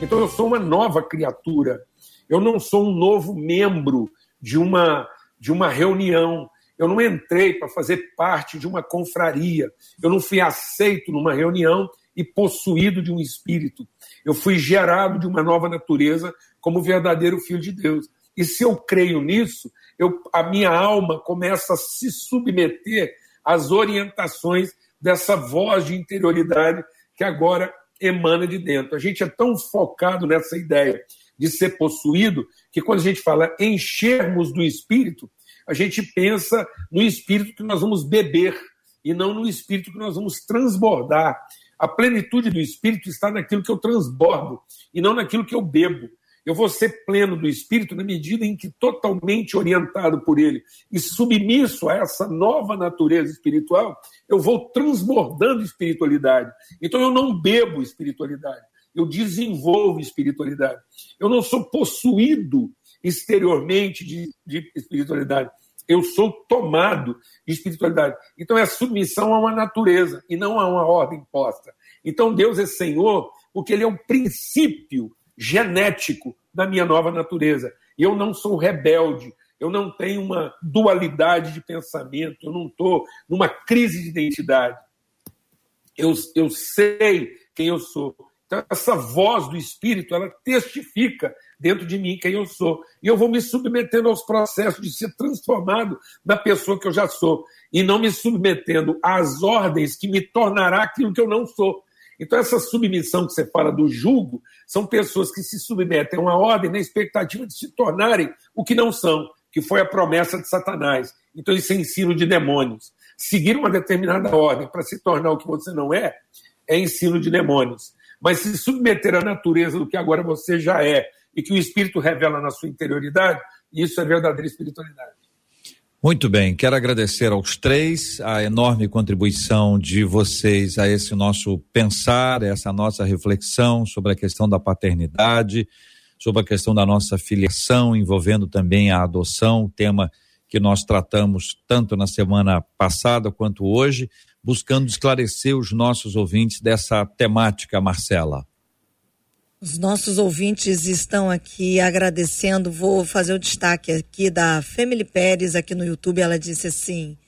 Então eu sou uma nova criatura. Eu não sou um novo membro de uma, de uma reunião. Eu não entrei para fazer parte de uma confraria. Eu não fui aceito numa reunião e possuído de um espírito. Eu fui gerado de uma nova natureza como verdadeiro filho de Deus. E se eu creio nisso, eu, a minha alma começa a se submeter às orientações dessa voz de interioridade que agora emana de dentro. A gente é tão focado nessa ideia de ser possuído que quando a gente fala enchermos do espírito, a gente pensa no espírito que nós vamos beber e não no espírito que nós vamos transbordar. A plenitude do Espírito está naquilo que eu transbordo e não naquilo que eu bebo. Eu vou ser pleno do Espírito na medida em que, totalmente orientado por Ele e submisso a essa nova natureza espiritual, eu vou transbordando espiritualidade. Então eu não bebo espiritualidade, eu desenvolvo espiritualidade. Eu não sou possuído exteriormente de, de espiritualidade. Eu sou tomado de espiritualidade. Então é submissão a uma natureza e não a uma ordem posta. Então Deus é Senhor porque Ele é um princípio genético da minha nova natureza. Eu não sou rebelde, eu não tenho uma dualidade de pensamento, eu não estou numa crise de identidade. Eu, eu sei quem eu sou. Então, essa voz do Espírito, ela testifica dentro de mim quem eu sou. E eu vou me submetendo aos processos de ser transformado na pessoa que eu já sou. E não me submetendo às ordens que me tornará aquilo que eu não sou. Então, essa submissão que você fala do julgo, são pessoas que se submetem a uma ordem na expectativa de se tornarem o que não são, que foi a promessa de Satanás. Então, isso é ensino de demônios. Seguir uma determinada ordem para se tornar o que você não é, é ensino de demônios. Mas se submeter à natureza do que agora você já é e que o Espírito revela na sua interioridade, isso é verdadeira espiritualidade. Muito bem, quero agradecer aos três a enorme contribuição de vocês a esse nosso pensar, essa nossa reflexão sobre a questão da paternidade, sobre a questão da nossa filiação, envolvendo também a adoção, tema que nós tratamos tanto na semana passada quanto hoje, buscando esclarecer os nossos ouvintes dessa temática, Marcela. Os nossos ouvintes estão aqui agradecendo. Vou fazer o destaque aqui da Femily Pérez aqui no YouTube. Ela disse assim: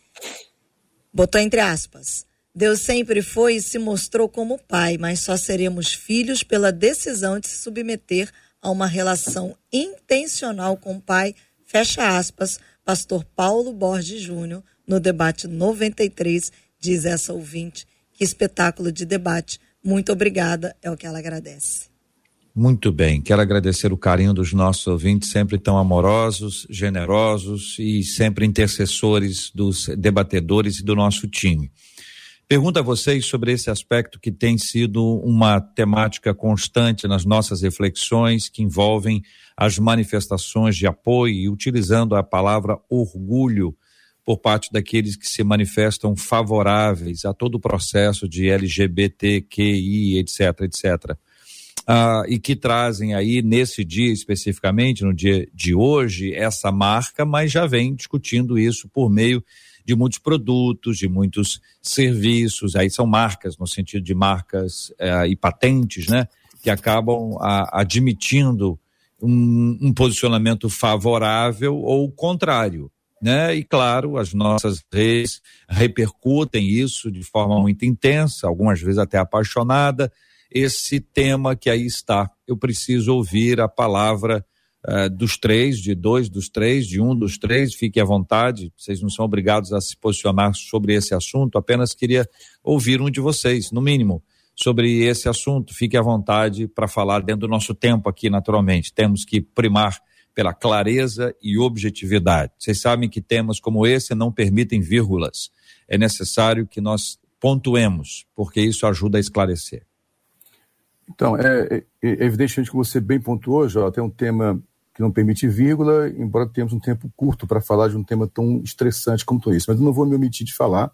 botou entre aspas. Deus sempre foi e se mostrou como pai, mas só seremos filhos pela decisão de se submeter a uma relação intencional com o pai. Fecha aspas, pastor Paulo Borges Júnior, no debate 93, diz essa ouvinte. Que espetáculo de debate. Muito obrigada, é o que ela agradece. Muito bem, quero agradecer o carinho dos nossos ouvintes, sempre tão amorosos, generosos e sempre intercessores dos debatedores e do nosso time. Pergunto a vocês sobre esse aspecto que tem sido uma temática constante nas nossas reflexões, que envolvem as manifestações de apoio e utilizando a palavra orgulho por parte daqueles que se manifestam favoráveis a todo o processo de LGBTQI, etc, etc ah, e que trazem aí nesse dia especificamente, no dia de hoje, essa marca, mas já vem discutindo isso por meio de muitos produtos, de muitos serviços, aí são marcas, no sentido de marcas eh, e patentes, né? Que acabam a, admitindo um, um posicionamento favorável ou contrário. Né? E claro, as nossas redes repercutem isso de forma muito intensa, algumas vezes até apaixonada, esse tema que aí está. Eu preciso ouvir a palavra uh, dos três, de dois dos três, de um dos três, fique à vontade, vocês não são obrigados a se posicionar sobre esse assunto, apenas queria ouvir um de vocês, no mínimo, sobre esse assunto. Fique à vontade para falar dentro do nosso tempo aqui, naturalmente. Temos que primar pela clareza e objetividade. Vocês sabem que temas como esse não permitem vírgulas. É necessário que nós pontuemos, porque isso ajuda a esclarecer. Então, é, é, é evidentemente que você bem pontuou, Jota, é um tema que não permite vírgula, embora tenhamos um tempo curto para falar de um tema tão estressante como isso. Mas eu não vou me omitir de falar.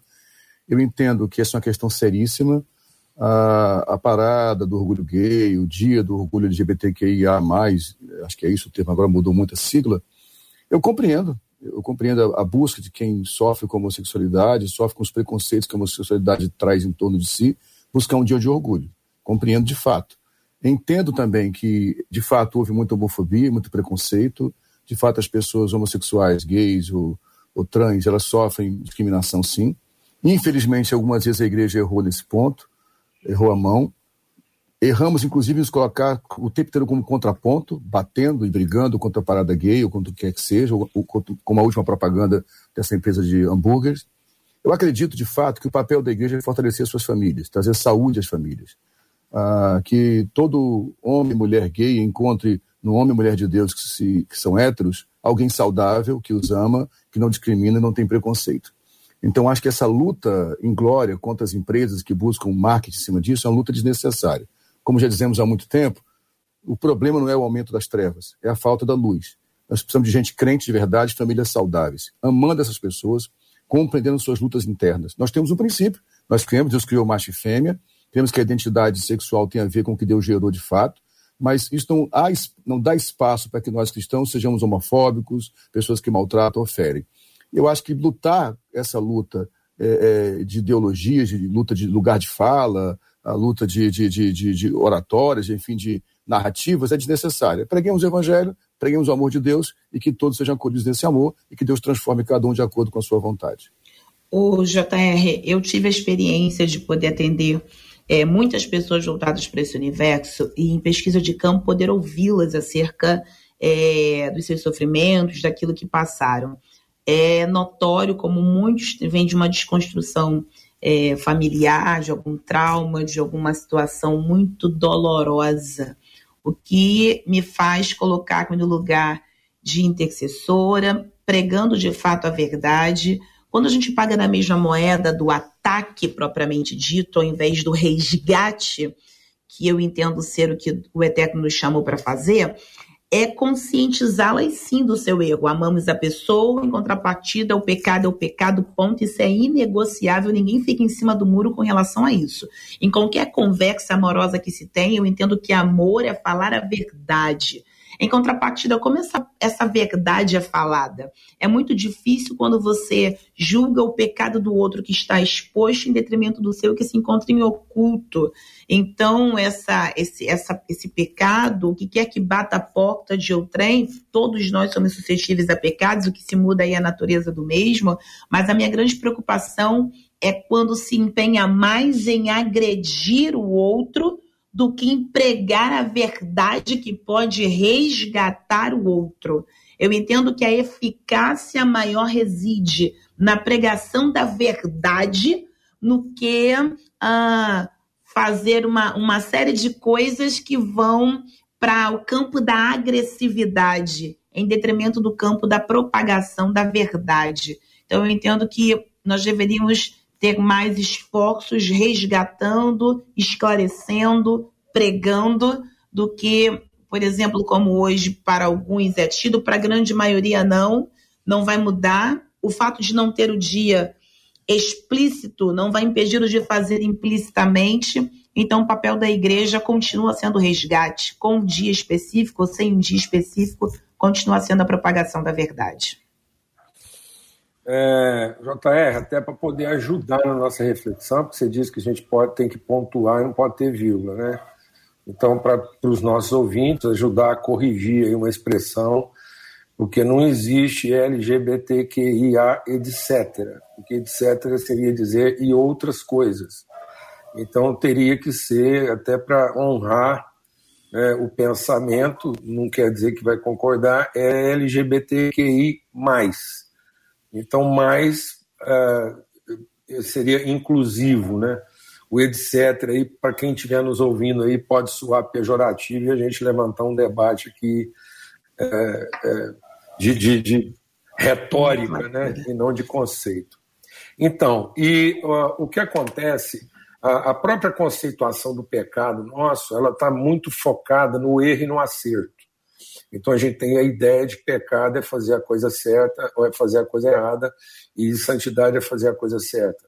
Eu entendo que essa é uma questão seríssima. A, a parada do orgulho gay, o dia do orgulho LGBTQIA, acho que é isso o termo, agora mudou muito a sigla. Eu compreendo. Eu compreendo a, a busca de quem sofre com a homossexualidade, sofre com os preconceitos que a homossexualidade traz em torno de si, buscar um dia de orgulho compreendo de fato. Entendo também que, de fato, houve muita homofobia, muito preconceito. De fato, as pessoas homossexuais, gays ou, ou trans, elas sofrem discriminação, sim. Infelizmente, algumas vezes a igreja errou nesse ponto, errou a mão. Erramos, inclusive, nos colocar o tempo inteiro como contraponto, batendo e brigando contra a parada gay ou contra o que quer que seja, ou, ou como a última propaganda dessa empresa de hambúrgueres. Eu acredito, de fato, que o papel da igreja é fortalecer suas famílias, trazer saúde às famílias ah, que todo homem e mulher gay encontre no homem e mulher de Deus que, se, que são héteros alguém saudável, que os ama, que não discrimina e não tem preconceito. Então, acho que essa luta em glória contra as empresas que buscam marketing em cima disso é uma luta desnecessária. Como já dizemos há muito tempo, o problema não é o aumento das trevas, é a falta da luz. Nós precisamos de gente crente de verdade, famílias saudáveis, amando essas pessoas, compreendendo suas lutas internas. Nós temos um princípio, nós criamos, Deus criou macho e fêmea, temos que a identidade sexual tem a ver com o que Deus gerou de fato, mas isso não, há, não dá espaço para que nós cristãos sejamos homofóbicos, pessoas que maltratam ou ferem. Eu acho que lutar essa luta é, é, de ideologias, de luta de lugar de fala, a luta de, de, de, de, de oratórias, enfim, de narrativas, é desnecessária. Preguemos o evangelho, preguemos o amor de Deus e que todos sejam acolhidos nesse amor e que Deus transforme cada um de acordo com a sua vontade. O JR, eu tive a experiência de poder atender é, muitas pessoas voltadas para esse universo e em pesquisa de campo poder ouvi-las acerca é, dos seus sofrimentos, daquilo que passaram. É notório como muitos vêm de uma desconstrução é, familiar, de algum trauma, de alguma situação muito dolorosa, o que me faz colocar-me no lugar de intercessora, pregando de fato a verdade, quando a gente paga na mesma moeda do ataque propriamente dito, ao invés do resgate, que eu entendo ser o que o Eterno nos chamou para fazer, é conscientizá-las sim do seu erro. Amamos a pessoa, em contrapartida, o pecado é o pecado, ponto. Isso é inegociável, ninguém fica em cima do muro com relação a isso. Em qualquer conversa amorosa que se tem, eu entendo que amor é falar a verdade. Em contrapartida, como essa, essa verdade é falada? É muito difícil quando você julga o pecado do outro que está exposto em detrimento do seu que se encontra em oculto. Então, essa, esse, essa, esse pecado, o que quer que bata a porta de outrem, todos nós somos suscetíveis a pecados, o que se muda aí é a natureza do mesmo, mas a minha grande preocupação é quando se empenha mais em agredir o outro do que empregar a verdade que pode resgatar o outro. Eu entendo que a eficácia maior reside na pregação da verdade no que ah, fazer uma, uma série de coisas que vão para o campo da agressividade, em detrimento do campo da propagação da verdade. Então, eu entendo que nós deveríamos ter mais esforços resgatando, esclarecendo, pregando, do que, por exemplo, como hoje para alguns é tido, para a grande maioria não, não vai mudar. O fato de não ter o dia explícito não vai impedi-los de fazer implicitamente. Então, o papel da igreja continua sendo resgate, com um dia específico ou sem um dia específico, continua sendo a propagação da verdade. É, JR, até para poder ajudar na nossa reflexão, porque você disse que a gente pode, tem que pontuar e não pode ter vírgula, né? Então, para os nossos ouvintes, ajudar a corrigir aí uma expressão, porque não existe LGBTQIA, etc. Porque etc. seria dizer e outras coisas. Então, teria que ser, até para honrar né, o pensamento, não quer dizer que vai concordar, é LGBTQI. Então, mais uh, seria inclusivo, né? O etc. aí, para quem estiver nos ouvindo aí, pode soar pejorativo e a gente levantar um debate aqui é, é, de, de, de, retórica, né? E não de conceito. Então, e uh, o que acontece? A própria conceituação do pecado nosso, ela está muito focada no erro e no acerto. Então a gente tem a ideia de que pecado é fazer a coisa certa ou é fazer a coisa errada e santidade é fazer a coisa certa.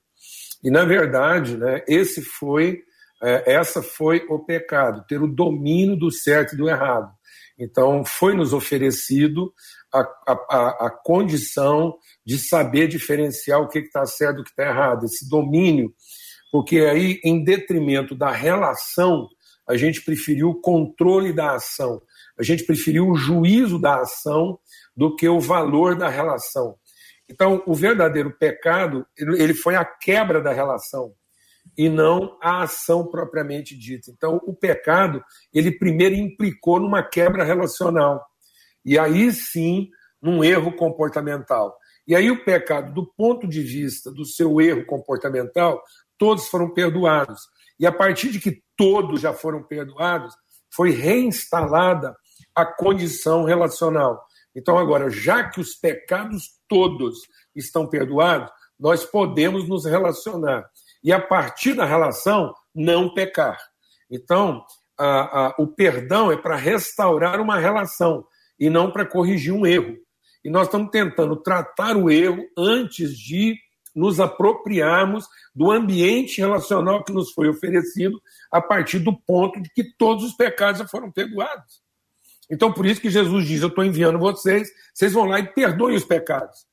E na verdade, né, esse foi é, essa foi o pecado, ter o domínio do certo e do errado. Então foi nos oferecido a, a, a condição de saber diferenciar o que está certo do que está errado, esse domínio, porque aí, em detrimento da relação, a gente preferiu o controle da ação a gente preferiu o juízo da ação do que o valor da relação. Então, o verdadeiro pecado, ele foi a quebra da relação e não a ação propriamente dita. Então, o pecado, ele primeiro implicou numa quebra relacional. E aí sim, num erro comportamental. E aí o pecado, do ponto de vista do seu erro comportamental, todos foram perdoados. E a partir de que todos já foram perdoados, foi reinstalada a condição relacional. Então, agora, já que os pecados todos estão perdoados, nós podemos nos relacionar. E a partir da relação, não pecar. Então, a, a, o perdão é para restaurar uma relação e não para corrigir um erro. E nós estamos tentando tratar o erro antes de nos apropriarmos do ambiente relacional que nos foi oferecido a partir do ponto de que todos os pecados já foram perdoados. Então, por isso que Jesus diz: Eu estou enviando vocês, vocês vão lá e perdoem os pecados,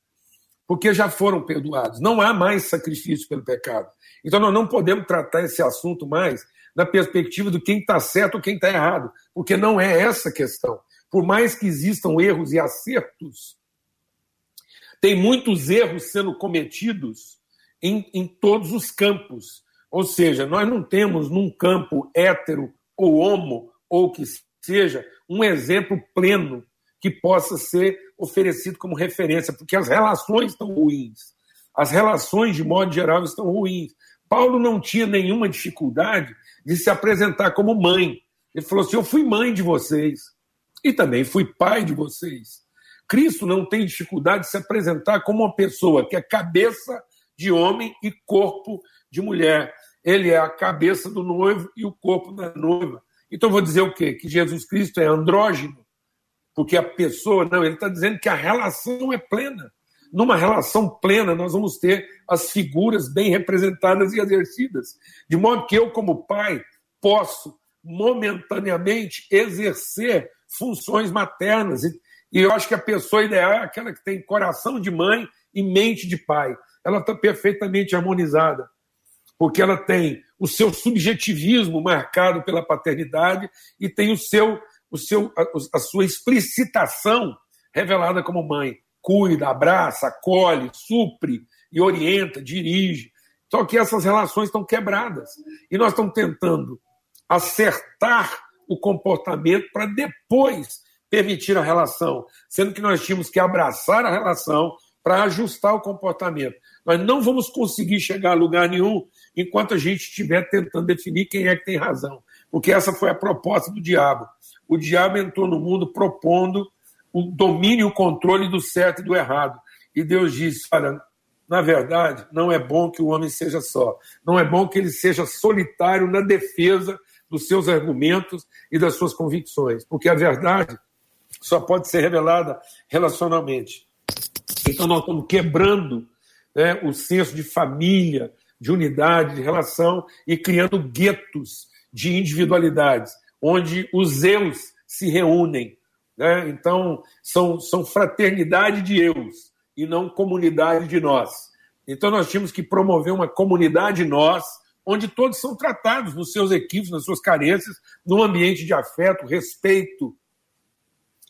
porque já foram perdoados. Não há mais sacrifício pelo pecado. Então, nós não podemos tratar esse assunto mais na perspectiva do quem está certo ou quem está errado, porque não é essa a questão. Por mais que existam erros e acertos, tem muitos erros sendo cometidos em, em todos os campos. Ou seja, nós não temos num campo hétero ou homo, ou que seja, um exemplo pleno que possa ser oferecido como referência, porque as relações estão ruins. As relações, de modo geral, estão ruins. Paulo não tinha nenhuma dificuldade de se apresentar como mãe. Ele falou assim: Eu fui mãe de vocês e também fui pai de vocês. Cristo não tem dificuldade de se apresentar como uma pessoa que é cabeça de homem e corpo de mulher. Ele é a cabeça do noivo e o corpo da noiva. Então vou dizer o quê? Que Jesus Cristo é andrógeno, porque a pessoa, não, ele está dizendo que a relação é plena. Numa relação plena, nós vamos ter as figuras bem representadas e exercidas. De modo que eu, como pai, posso momentaneamente exercer funções maternas. E, e eu acho que a pessoa ideal é aquela que tem coração de mãe e mente de pai. Ela está perfeitamente harmonizada, porque ela tem o seu subjetivismo marcado pela paternidade e tem o seu, o seu, a, a sua explicitação revelada como mãe. Cuida, abraça, acolhe, supre e orienta, dirige. Só que essas relações estão quebradas. E nós estamos tentando acertar o comportamento para depois permitir a relação, sendo que nós tínhamos que abraçar a relação para ajustar o comportamento. Nós não vamos conseguir chegar a lugar nenhum enquanto a gente estiver tentando definir quem é que tem razão, porque essa foi a proposta do diabo. O diabo entrou no mundo propondo o domínio e o controle do certo e do errado. E Deus disse: olha, na verdade, não é bom que o homem seja só. Não é bom que ele seja solitário na defesa dos seus argumentos e das suas convicções, porque a verdade só pode ser revelada relacionalmente. Então, nós estamos quebrando né, o senso de família, de unidade, de relação e criando guetos de individualidades, onde os eus se reúnem. Né? Então, são, são fraternidade de eus e não comunidade de nós. Então, nós tínhamos que promover uma comunidade nós, onde todos são tratados nos seus equipes, nas suas carências, num ambiente de afeto, respeito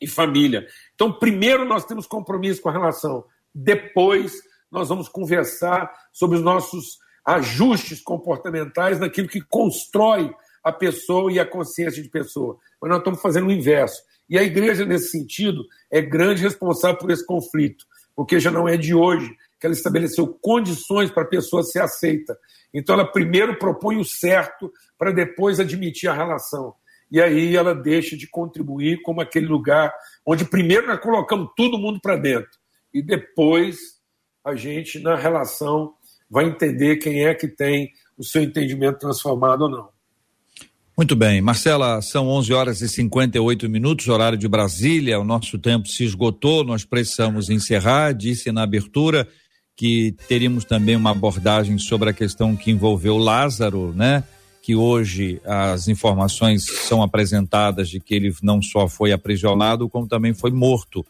e família. Então, primeiro nós temos compromisso com a relação, depois nós vamos conversar sobre os nossos ajustes comportamentais naquilo que constrói a pessoa e a consciência de pessoa. Mas nós estamos fazendo o inverso. E a igreja, nesse sentido, é grande responsável por esse conflito, porque já não é de hoje que ela estabeleceu condições para a pessoa ser aceita. Então, ela primeiro propõe o certo para depois admitir a relação. E aí ela deixa de contribuir como aquele lugar onde primeiro nós colocamos todo mundo para dentro e depois a gente, na relação, vai entender quem é que tem o seu entendimento transformado ou não. Muito bem, Marcela, são 11 horas e 58 minutos, horário de Brasília. O nosso tempo se esgotou, nós precisamos encerrar. Disse na abertura que teríamos também uma abordagem sobre a questão que envolveu Lázaro, né? Que hoje as informações são apresentadas de que ele não só foi aprisionado, como também foi morto.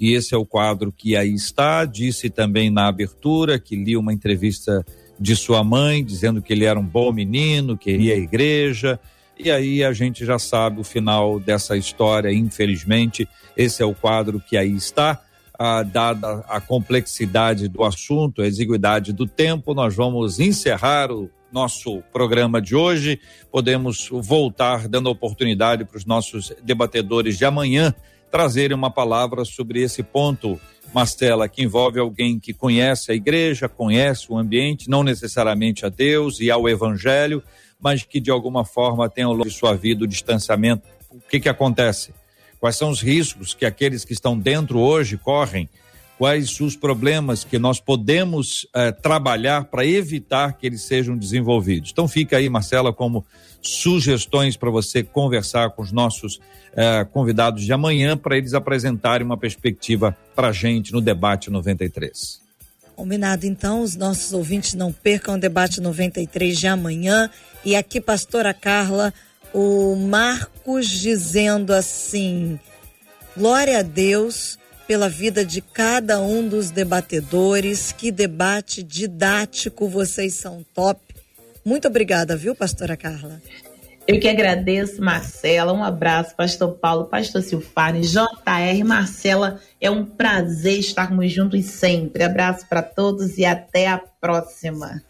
E esse é o quadro que aí está. Disse também na abertura que li uma entrevista de sua mãe dizendo que ele era um bom menino, queria a igreja. E aí a gente já sabe o final dessa história, infelizmente. Esse é o quadro que aí está ah, dada a complexidade do assunto, a exiguidade do tempo, nós vamos encerrar o nosso programa de hoje. Podemos voltar dando oportunidade para os nossos debatedores de amanhã trazerem uma palavra sobre esse ponto, Mastela, que envolve alguém que conhece a igreja, conhece o ambiente, não necessariamente a Deus e ao Evangelho, mas que de alguma forma tem ao longo de sua vida o distanciamento. O que que acontece? Quais são os riscos que aqueles que estão dentro hoje correm quais os problemas que nós podemos eh, trabalhar para evitar que eles sejam desenvolvidos. Então fica aí, Marcela, como sugestões para você conversar com os nossos eh, convidados de amanhã para eles apresentarem uma perspectiva para a gente no debate 93. Combinado, então, os nossos ouvintes não percam o debate 93 de amanhã. E aqui, pastora Carla, o Marcos dizendo assim: glória a Deus pela vida de cada um dos debatedores. Que debate didático, vocês são top. Muito obrigada, viu, pastora Carla? Eu que agradeço, Marcela. Um abraço, pastor Paulo, pastor Silfane, JR, Marcela. É um prazer estarmos juntos sempre. Abraço para todos e até a próxima.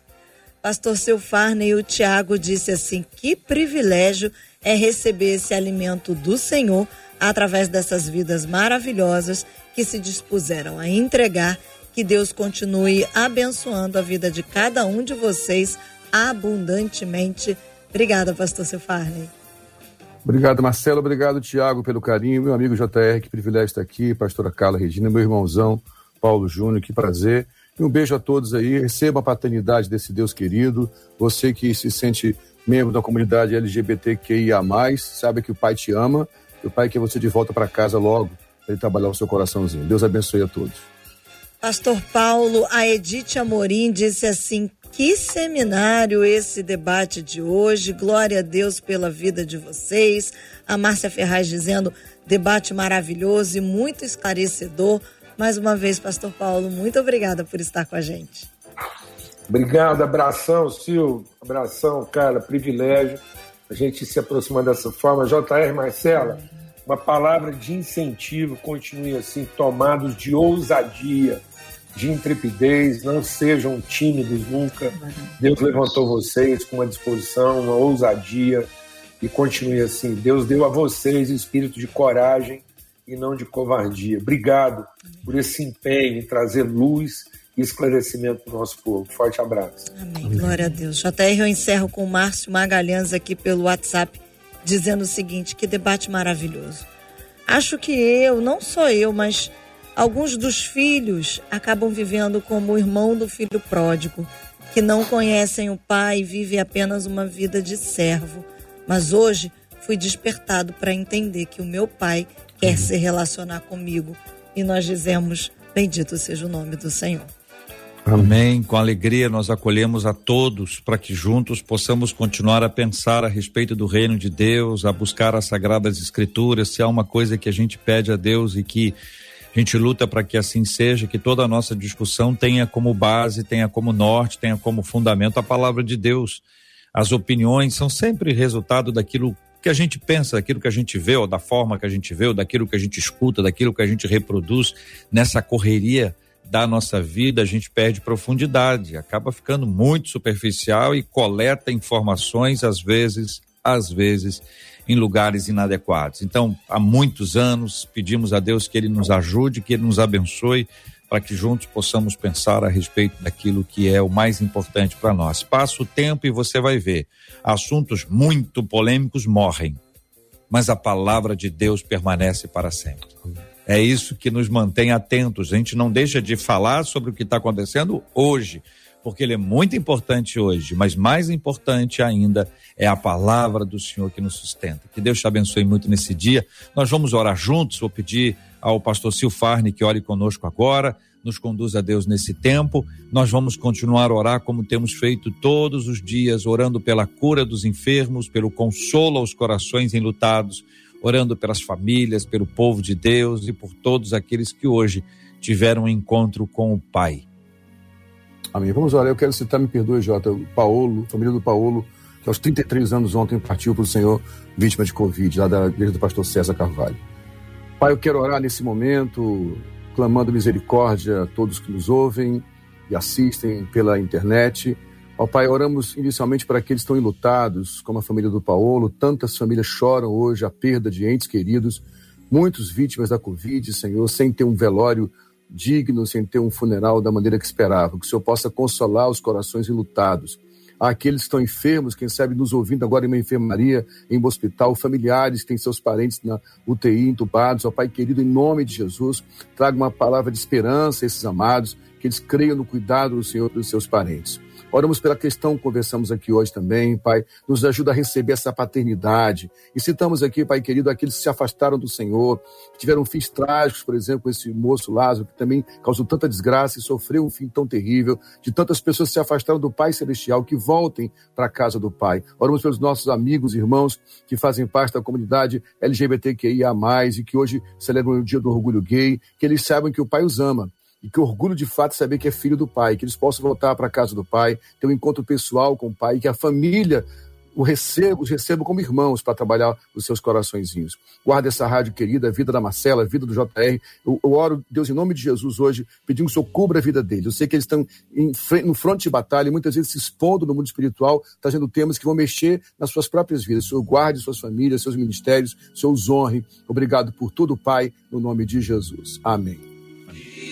Pastor Silfarne e o Tiago disse assim: que privilégio é receber esse alimento do Senhor através dessas vidas maravilhosas que se dispuseram a entregar. Que Deus continue abençoando a vida de cada um de vocês abundantemente. Obrigada, pastor Silfarne. Obrigado, Marcelo. Obrigado, Tiago, pelo carinho. Meu amigo JR, que privilégio estar aqui. Pastora Carla Regina, meu irmãozão Paulo Júnior, que prazer. E um beijo a todos aí. Receba a paternidade desse Deus querido. Você que se sente membro da comunidade LGBTQIA, sabe que o Pai te ama e o Pai quer você de volta para casa logo para ele trabalhar o seu coraçãozinho. Deus abençoe a todos. Pastor Paulo, a Edith Amorim disse assim: que seminário esse debate de hoje. Glória a Deus pela vida de vocês. A Márcia Ferraz dizendo: debate maravilhoso e muito esclarecedor. Mais uma vez, Pastor Paulo, muito obrigada por estar com a gente. Obrigado, abração, Sil, abração, cara, privilégio a gente se aproximar dessa forma. JR Marcela, uma palavra de incentivo, continue assim, tomados de ousadia, de intrepidez, não sejam tímidos nunca. Deus levantou vocês com uma disposição, uma ousadia e continue assim. Deus deu a vocês espírito de coragem e não de covardia. Obrigado por esse empenho em trazer luz e esclarecimento para o nosso povo. Forte abraço. Amém. Glória a Deus. JR, eu encerro com o Márcio Magalhães aqui pelo WhatsApp, dizendo o seguinte: que debate maravilhoso. Acho que eu, não só eu, mas alguns dos filhos acabam vivendo como o irmão do filho pródigo, que não conhecem o pai e vivem apenas uma vida de servo. Mas hoje fui despertado para entender que o meu pai quer se relacionar comigo e nós dizemos: Bendito seja o nome do Senhor. Amém. Com alegria nós acolhemos a todos para que juntos possamos continuar a pensar a respeito do reino de Deus, a buscar as sagradas escrituras. Se há uma coisa que a gente pede a Deus e que a gente luta para que assim seja, que toda a nossa discussão tenha como base, tenha como norte, tenha como fundamento a palavra de Deus. As opiniões são sempre resultado daquilo que a gente pensa, daquilo que a gente vê, ou da forma que a gente vê, ou daquilo que a gente escuta, daquilo que a gente reproduz nessa correria da nossa vida, a gente perde profundidade, acaba ficando muito superficial e coleta informações, às vezes, às vezes, em lugares inadequados. Então, há muitos anos, pedimos a Deus que Ele nos ajude, que Ele nos abençoe, para que juntos possamos pensar a respeito daquilo que é o mais importante para nós. Passa o tempo e você vai ver, assuntos muito polêmicos morrem, mas a palavra de Deus permanece para sempre. É isso que nos mantém atentos. A gente não deixa de falar sobre o que está acontecendo hoje, porque ele é muito importante hoje, mas mais importante ainda é a palavra do Senhor que nos sustenta. Que Deus te abençoe muito nesse dia. Nós vamos orar juntos. Vou pedir ao pastor Silfarne que ore conosco agora, nos conduza a Deus nesse tempo. Nós vamos continuar a orar como temos feito todos os dias, orando pela cura dos enfermos, pelo consolo aos corações enlutados orando pelas famílias, pelo povo de Deus e por todos aqueles que hoje tiveram um encontro com o Pai. Amém. Vamos orar. Eu quero citar, me perdoe, Jota, o Paulo, família do Paulo, que aos 33 anos ontem partiu para o Senhor vítima de Covid, lá da igreja do pastor César Carvalho. Pai, eu quero orar nesse momento, clamando misericórdia a todos que nos ouvem e assistem pela internet Ó Pai, oramos inicialmente para aqueles que estão enlutados, como a família do Paulo. Tantas famílias choram hoje a perda de entes queridos, muitos vítimas da Covid, Senhor, sem ter um velório digno, sem ter um funeral da maneira que esperava. Que o Senhor possa consolar os corações enlutados. àqueles que estão enfermos, quem sabe nos ouvindo agora em uma enfermaria, em um hospital, familiares que têm seus parentes na UTI, entubados. Ó Pai querido, em nome de Jesus, traga uma palavra de esperança a esses amados, que eles creiam no cuidado do Senhor dos seus parentes. Oramos pela questão que conversamos aqui hoje também, Pai. Nos ajuda a receber essa paternidade. E citamos aqui, Pai querido, aqueles que se afastaram do Senhor, que tiveram fins trágicos, por exemplo, esse moço Lázaro, que também causou tanta desgraça e sofreu um fim tão terrível, de tantas pessoas que se afastaram do Pai Celestial, que voltem para a casa do Pai. Oramos pelos nossos amigos irmãos que fazem parte da comunidade LGBTQIA, e que hoje celebram o dia do orgulho gay, que eles saibam que o Pai os ama e que orgulho de fato saber que é filho do pai, que eles possam voltar para a casa do pai, ter um encontro pessoal com o pai, que a família o receba, os receba como irmãos para trabalhar os seus coraçõezinhos. Guarda essa rádio querida, a vida da Marcela, a vida do JR. Eu, eu, oro, Deus, em nome de Jesus hoje, pedindo que o Senhor cubra a vida deles. Eu sei que eles estão em, no fronte de batalha e muitas vezes se expondo no mundo espiritual, trazendo temas que vão mexer nas suas próprias vidas. O Senhor guarde suas famílias, seus ministérios, os honre. Obrigado por tudo, Pai, no nome de Jesus. Amém.